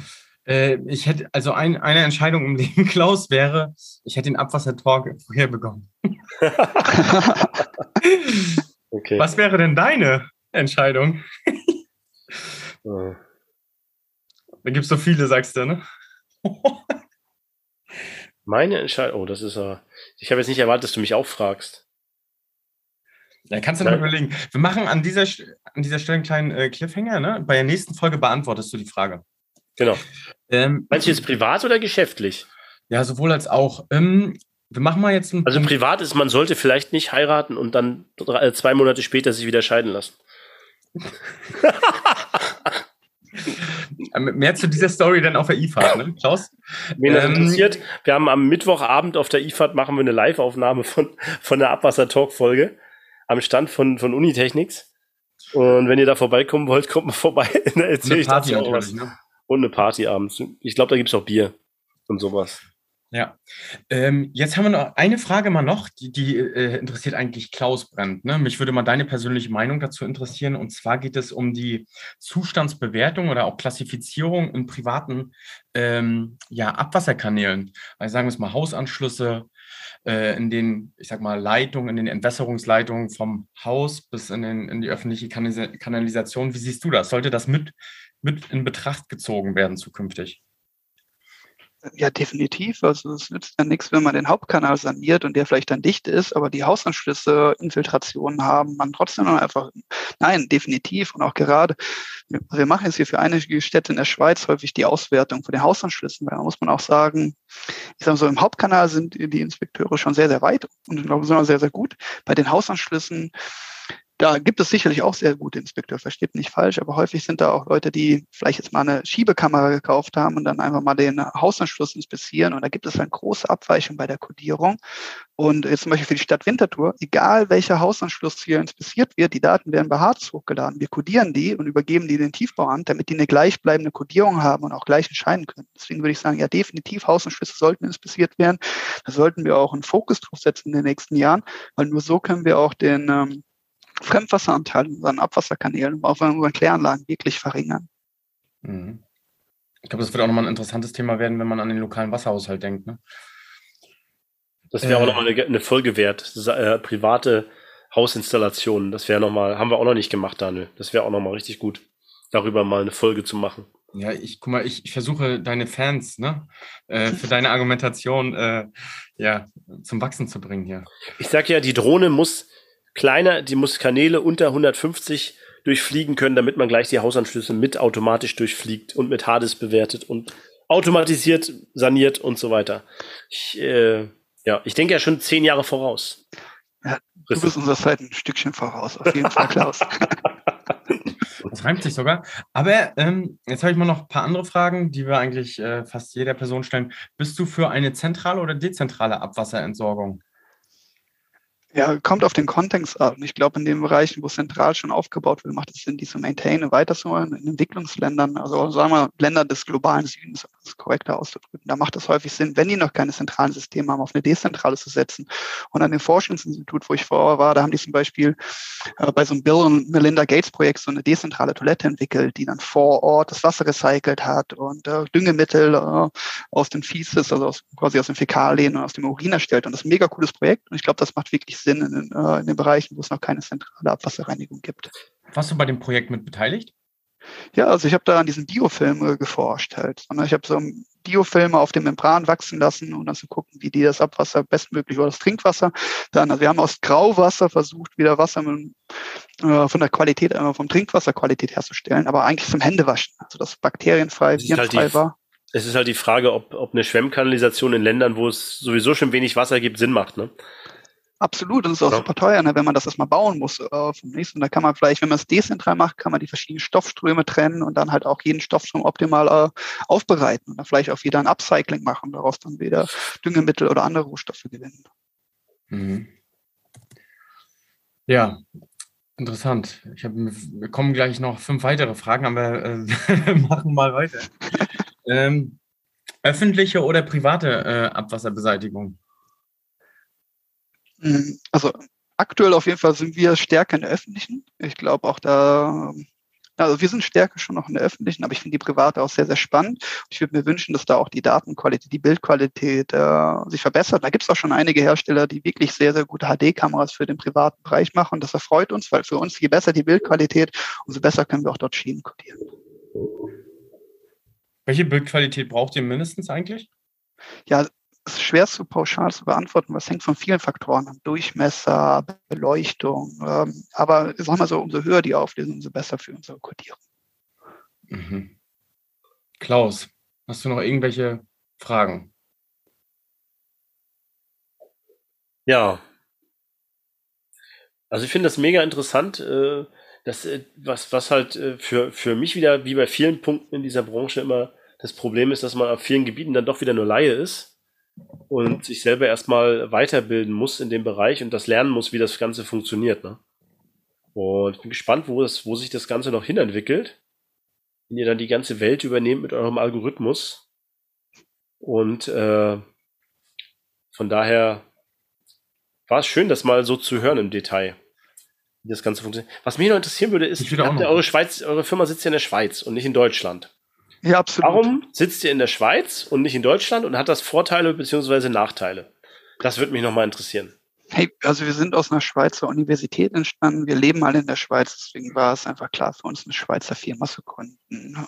Äh, ich hätte, also ein, eine Entscheidung im Leben, Klaus, wäre, ich hätte den Abwassertalk vorher begonnen. okay. Was wäre denn deine Entscheidung? Da gibt es so viele, sagst du, ne? Meine Entscheidung, oh, das ist ja. Ich habe jetzt nicht erwartet, dass du mich auch fragst. Ja, kannst du mal überlegen. Wir machen an dieser, an dieser Stelle einen kleinen äh, Cliffhanger. Ne? Bei der nächsten Folge beantwortest du die Frage. Genau. Ähm, Meinst du jetzt privat oder geschäftlich? Ja, sowohl als auch. Ähm, wir machen mal jetzt ein. Also privat ist, man sollte vielleicht nicht heiraten und dann drei, äh, zwei Monate später sich wieder scheiden lassen. Mehr zu dieser Story dann auf der IFAD, ne? Klaus? Wen das ähm, interessiert, wir haben am Mittwochabend auf der IFAD machen wir eine Live-Aufnahme von, von der Abwasser-Talk-Folge am Stand von, von Unitechnics. Und wenn ihr da vorbeikommen wollt, kommt mal vorbei. Dann erzähle ich dazu auch was. Ne? Und eine Party abends. Ich glaube, da gibt es auch Bier und sowas. Ja. Ähm, jetzt haben wir noch eine Frage mal noch, die, die äh, interessiert eigentlich Klaus Brandt. Ne? Mich würde mal deine persönliche Meinung dazu interessieren. Und zwar geht es um die Zustandsbewertung oder auch Klassifizierung in privaten ähm, ja, Abwasserkanälen. Also sagen wir es mal Hausanschlüsse, äh, in den, ich sag mal, Leitungen, in den Entwässerungsleitungen vom Haus bis in, den, in die öffentliche Kanalisation. Wie siehst du das? Sollte das mit, mit in Betracht gezogen werden zukünftig? Ja, definitiv. Also es nützt ja nichts, wenn man den Hauptkanal saniert und der vielleicht dann dicht ist, aber die Hausanschlüsse Infiltrationen haben, man trotzdem noch einfach, nein, definitiv. Und auch gerade, wir machen jetzt hier für einige Städte in der Schweiz häufig die Auswertung von den Hausanschlüssen. Da muss man auch sagen, ich sage so, im Hauptkanal sind die Inspekteure schon sehr, sehr weit und ich glaube, sind auch sehr, sehr gut. Bei den Hausanschlüssen da gibt es sicherlich auch sehr gute Inspekteure, versteht nicht falsch, aber häufig sind da auch Leute, die vielleicht jetzt mal eine Schiebekamera gekauft haben und dann einfach mal den Hausanschluss inspizieren und da gibt es dann große Abweichungen bei der Kodierung. Und jetzt zum Beispiel für die Stadt Winterthur, egal welcher Hausanschluss hier inspiziert wird, die Daten werden bei Harz hochgeladen. Wir kodieren die und übergeben die den Tiefbauamt, damit die eine gleichbleibende Kodierung haben und auch gleich entscheiden können. Deswegen würde ich sagen, ja, definitiv Hausanschlüsse sollten inspiziert werden. Da sollten wir auch einen Fokus drauf setzen in den nächsten Jahren, weil nur so können wir auch den ähm, Fremdwasseranteil in unseren Abwasserkanälen und auch in unseren Kläranlagen wirklich verringern. Mhm. Ich glaube, das wird auch nochmal ein interessantes Thema werden, wenn man an den lokalen Wasserhaushalt denkt. Ne? Das wäre äh, auch nochmal eine, eine Folge wert. Äh, private Hausinstallationen, das wäre nochmal, haben wir auch noch nicht gemacht, Daniel. Das wäre auch nochmal richtig gut, darüber mal eine Folge zu machen. Ja, ich guck mal, ich, ich versuche deine Fans, ne, äh, für deine Argumentation, äh, ja, zum Wachsen zu bringen hier. Ich sag ja, die Drohne muss kleiner, die muss Kanäle unter 150 durchfliegen können, damit man gleich die Hausanschlüsse mit automatisch durchfliegt und mit Hades bewertet und automatisiert saniert und so weiter. Ich, äh, ja, ich denke ja schon zehn Jahre voraus. Ja, du bist unserer Zeit ein Stückchen voraus, auf jeden Fall, Klaus. Das reimt sich sogar. Aber ähm, jetzt habe ich mal noch ein paar andere Fragen, die wir eigentlich äh, fast jeder Person stellen. Bist du für eine zentrale oder dezentrale Abwasserentsorgung? Ja, kommt auf den Kontext an. Ich glaube, in den Bereichen, wo zentral schon aufgebaut wird, macht es Sinn, die zu maintainen, weiterzumachen. In Entwicklungsländern, also sagen wir Länder des globalen Südens, um das korrekter auszudrücken, da macht es häufig Sinn, wenn die noch keine zentralen Systeme haben, auf eine dezentrale zu setzen. Und an dem Forschungsinstitut, wo ich vorher war, da haben die zum Beispiel äh, bei so einem Bill und Melinda Gates Projekt so eine dezentrale Toilette entwickelt, die dann vor Ort das Wasser recycelt hat und äh, Düngemittel äh, aus den Fieses, also aus, quasi aus den Fäkalien und aus dem Urin erstellt. Und das ist ein mega cooles Projekt. Und ich glaube, das macht wirklich Sinn Sinn in den, äh, in den Bereichen, wo es noch keine zentrale Abwasserreinigung gibt. Warst du bei dem Projekt mit beteiligt? Ja, also ich habe da an diesen Biofilmen geforscht halt. Ich habe so Biofilme auf dem Membran wachsen lassen, um dann zu gucken, wie die das Abwasser bestmöglich oder das Trinkwasser dann, also wir haben aus Grauwasser versucht, wieder Wasser mit, äh, von der Qualität, äh, vom Trinkwasserqualität herzustellen, aber eigentlich zum Händewaschen, also das bakterienfrei, virenfrei halt war. Es ist halt die Frage, ob, ob eine Schwemmkanalisation in Ländern, wo es sowieso schon wenig Wasser gibt, Sinn macht. Ne? Absolut, das ist auch ja. super teuer, ne, wenn man das erstmal bauen muss. Äh, vom nächsten. Da kann man vielleicht, wenn man es dezentral macht, kann man die verschiedenen Stoffströme trennen und dann halt auch jeden Stoffstrom optimal äh, aufbereiten und dann vielleicht auch wieder ein Upcycling machen, daraus dann wieder Düngemittel oder andere Rohstoffe gewinnen. Mhm. Ja, interessant. Ich hab, wir kommen gleich noch fünf weitere Fragen, aber äh, machen mal weiter. ähm, öffentliche oder private äh, Abwasserbeseitigung? Hm, also aktuell auf jeden Fall sind wir stärker in der öffentlichen. Ich glaube auch da, also wir sind stärker schon noch in der öffentlichen, aber ich finde die private auch sehr, sehr spannend. Ich würde mir wünschen, dass da auch die Datenqualität, die Bildqualität äh, sich verbessert. Da gibt es auch schon einige Hersteller, die wirklich sehr, sehr gute HD-Kameras für den privaten Bereich machen. Das erfreut uns, weil für uns je besser die Bildqualität, umso besser können wir auch dort Schienen codieren. Welche Bildqualität braucht ihr mindestens eigentlich? Ja, es ist schwer zu pauschal zu beantworten, was hängt von vielen Faktoren an. Durchmesser, Beleuchtung. Ähm, aber sagen wir so, umso höher die Auflösung, umso besser für unsere Codierung. Mhm. Klaus, hast du noch irgendwelche Fragen? Ja. Also ich finde das mega interessant, äh, dass, äh, was, was halt äh, für, für mich wieder, wie bei vielen Punkten in dieser Branche immer das Problem ist, dass man auf vielen Gebieten dann doch wieder nur Laie ist und sich selber erstmal weiterbilden muss in dem Bereich und das lernen muss, wie das Ganze funktioniert. Ne? Und ich bin gespannt, wo, das, wo sich das Ganze noch hinentwickelt. Wenn ihr dann die ganze Welt übernehmt mit eurem Algorithmus. Und äh, von daher war es schön, das mal so zu hören im Detail, wie das Ganze funktioniert. Was mich noch interessieren würde, ist, eure, Schweiz, eure Firma sitzt ja in der Schweiz und nicht in Deutschland. Ja, absolut. Warum sitzt ihr in der Schweiz und nicht in Deutschland und hat das Vorteile bzw. Nachteile? Das würde mich nochmal interessieren. Hey, also wir sind aus einer Schweizer Universität entstanden. Wir leben alle in der Schweiz, deswegen war es einfach klar für uns, eine Schweizer Firma zu gründen.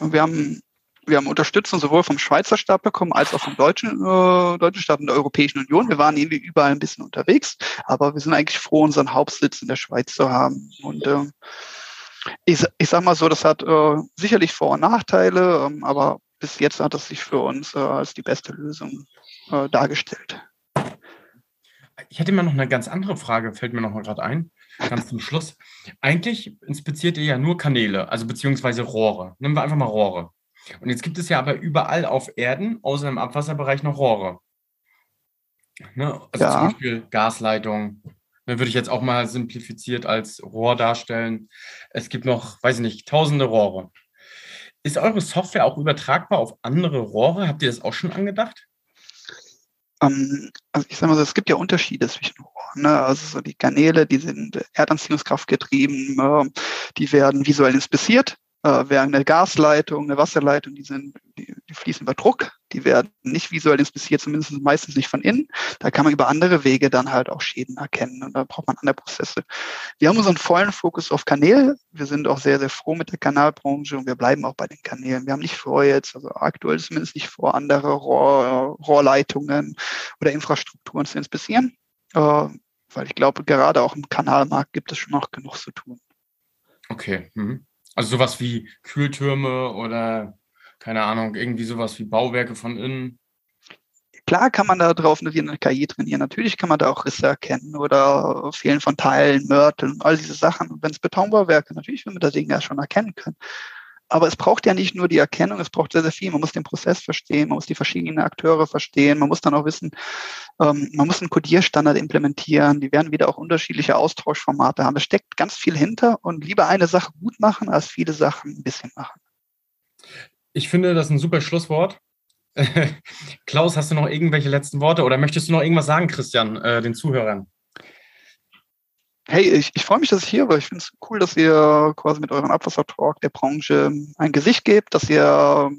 Wir haben, wir haben Unterstützung sowohl vom Schweizer Staat bekommen als auch vom deutschen, äh, deutschen Staat und der Europäischen Union. Wir waren irgendwie überall ein bisschen unterwegs, aber wir sind eigentlich froh, unseren Hauptsitz in der Schweiz zu haben. Und äh, ich, ich sag mal so, das hat äh, sicherlich Vor- und Nachteile, ähm, aber bis jetzt hat es sich für uns äh, als die beste Lösung äh, dargestellt. Ich hätte mal noch eine ganz andere Frage, fällt mir noch mal gerade ein, ganz zum Schluss. Eigentlich inspiziert ihr ja nur Kanäle, also beziehungsweise Rohre. Nehmen wir einfach mal Rohre. Und jetzt gibt es ja aber überall auf Erden, außer im Abwasserbereich, noch Rohre. Ne? Also ja. zum Beispiel Gasleitung, Ne, würde ich jetzt auch mal simplifiziert als Rohr darstellen. Es gibt noch, weiß ich nicht, tausende Rohre. Ist eure Software auch übertragbar auf andere Rohre? Habt ihr das auch schon angedacht? Ähm, also ich sage mal so, es gibt ja Unterschiede zwischen Rohren. Ne? Also so die Kanäle, die sind Erdanziehungskraft getrieben, äh, die werden visuell inspiziert äh, während eine Gasleitung, eine Wasserleitung, die sind, die, die fließen über Druck, die werden nicht visuell inspiziert, zumindest meistens nicht von innen. Da kann man über andere Wege dann halt auch Schäden erkennen und da braucht man andere Prozesse. Wir haben unseren vollen Fokus auf Kanäle. Wir sind auch sehr, sehr froh mit der Kanalbranche und wir bleiben auch bei den Kanälen. Wir haben nicht vor jetzt, also aktuell zumindest nicht vor, andere Rohr, Rohrleitungen oder Infrastrukturen zu inspizieren, äh, weil ich glaube, gerade auch im Kanalmarkt gibt es schon noch genug zu tun. Okay. Mhm. Also sowas wie Kühltürme oder keine Ahnung, irgendwie sowas wie Bauwerke von innen. Klar kann man da drauf eine KI trainieren. Natürlich kann man da auch Risse erkennen oder Fehlen von Teilen, Mörteln, all diese Sachen. Und wenn es Betonbauwerke, natürlich will man das Ding ja schon erkennen können. Aber es braucht ja nicht nur die Erkennung, es braucht sehr, sehr viel. Man muss den Prozess verstehen, man muss die verschiedenen Akteure verstehen, man muss dann auch wissen, ähm, man muss einen Codierstandard implementieren, die werden wieder auch unterschiedliche Austauschformate haben. Es steckt ganz viel hinter und lieber eine Sache gut machen, als viele Sachen ein bisschen machen. Ich finde, das ist ein super Schlusswort. Klaus, hast du noch irgendwelche letzten Worte oder möchtest du noch irgendwas sagen, Christian, äh, den Zuhörern? Hey, ich, ich freue mich, dass ich hier war. Ich finde es cool, dass ihr quasi mit eurem Abwassertalk der Branche ein Gesicht gebt, dass ihr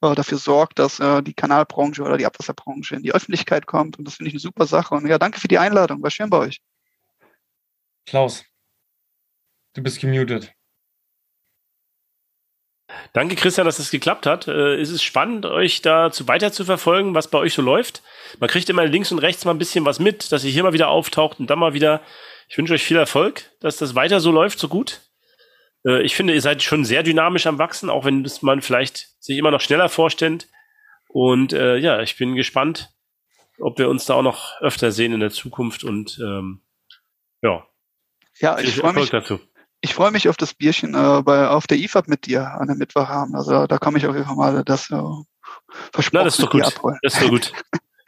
äh, dafür sorgt, dass äh, die Kanalbranche oder die Abwasserbranche in die Öffentlichkeit kommt. Und das finde ich eine super Sache. Und ja, danke für die Einladung. War schön bei euch. Klaus, du bist gemutet. Danke, Christian, dass es geklappt hat. Äh, ist es spannend, euch dazu weiter zu verfolgen, was bei euch so läuft? Man kriegt immer links und rechts mal ein bisschen was mit, dass ihr hier mal wieder auftaucht und dann mal wieder ich wünsche euch viel Erfolg, dass das weiter so läuft, so gut. Äh, ich finde, ihr seid schon sehr dynamisch am Wachsen, auch wenn das man vielleicht sich immer noch schneller vorstellt. Und äh, ja, ich bin gespannt, ob wir uns da auch noch öfter sehen in der Zukunft und ähm, ja. Ja, ich freue mich. Dazu. Ich freue mich auf das Bierchen äh, bei, auf der IFAB mit dir an dem Mittwoch haben. Also da komme ich auf jeden Fall mal das äh, versprochen Na, das ist doch gut. Abholen. Das ist doch gut.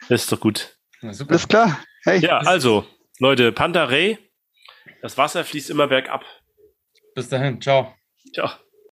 Das ist doch gut. Ja, Alles klar. Hey. Ja, also, Leute, Panther Ray, das Wasser fließt immer bergab. Bis dahin. Ciao. Ciao.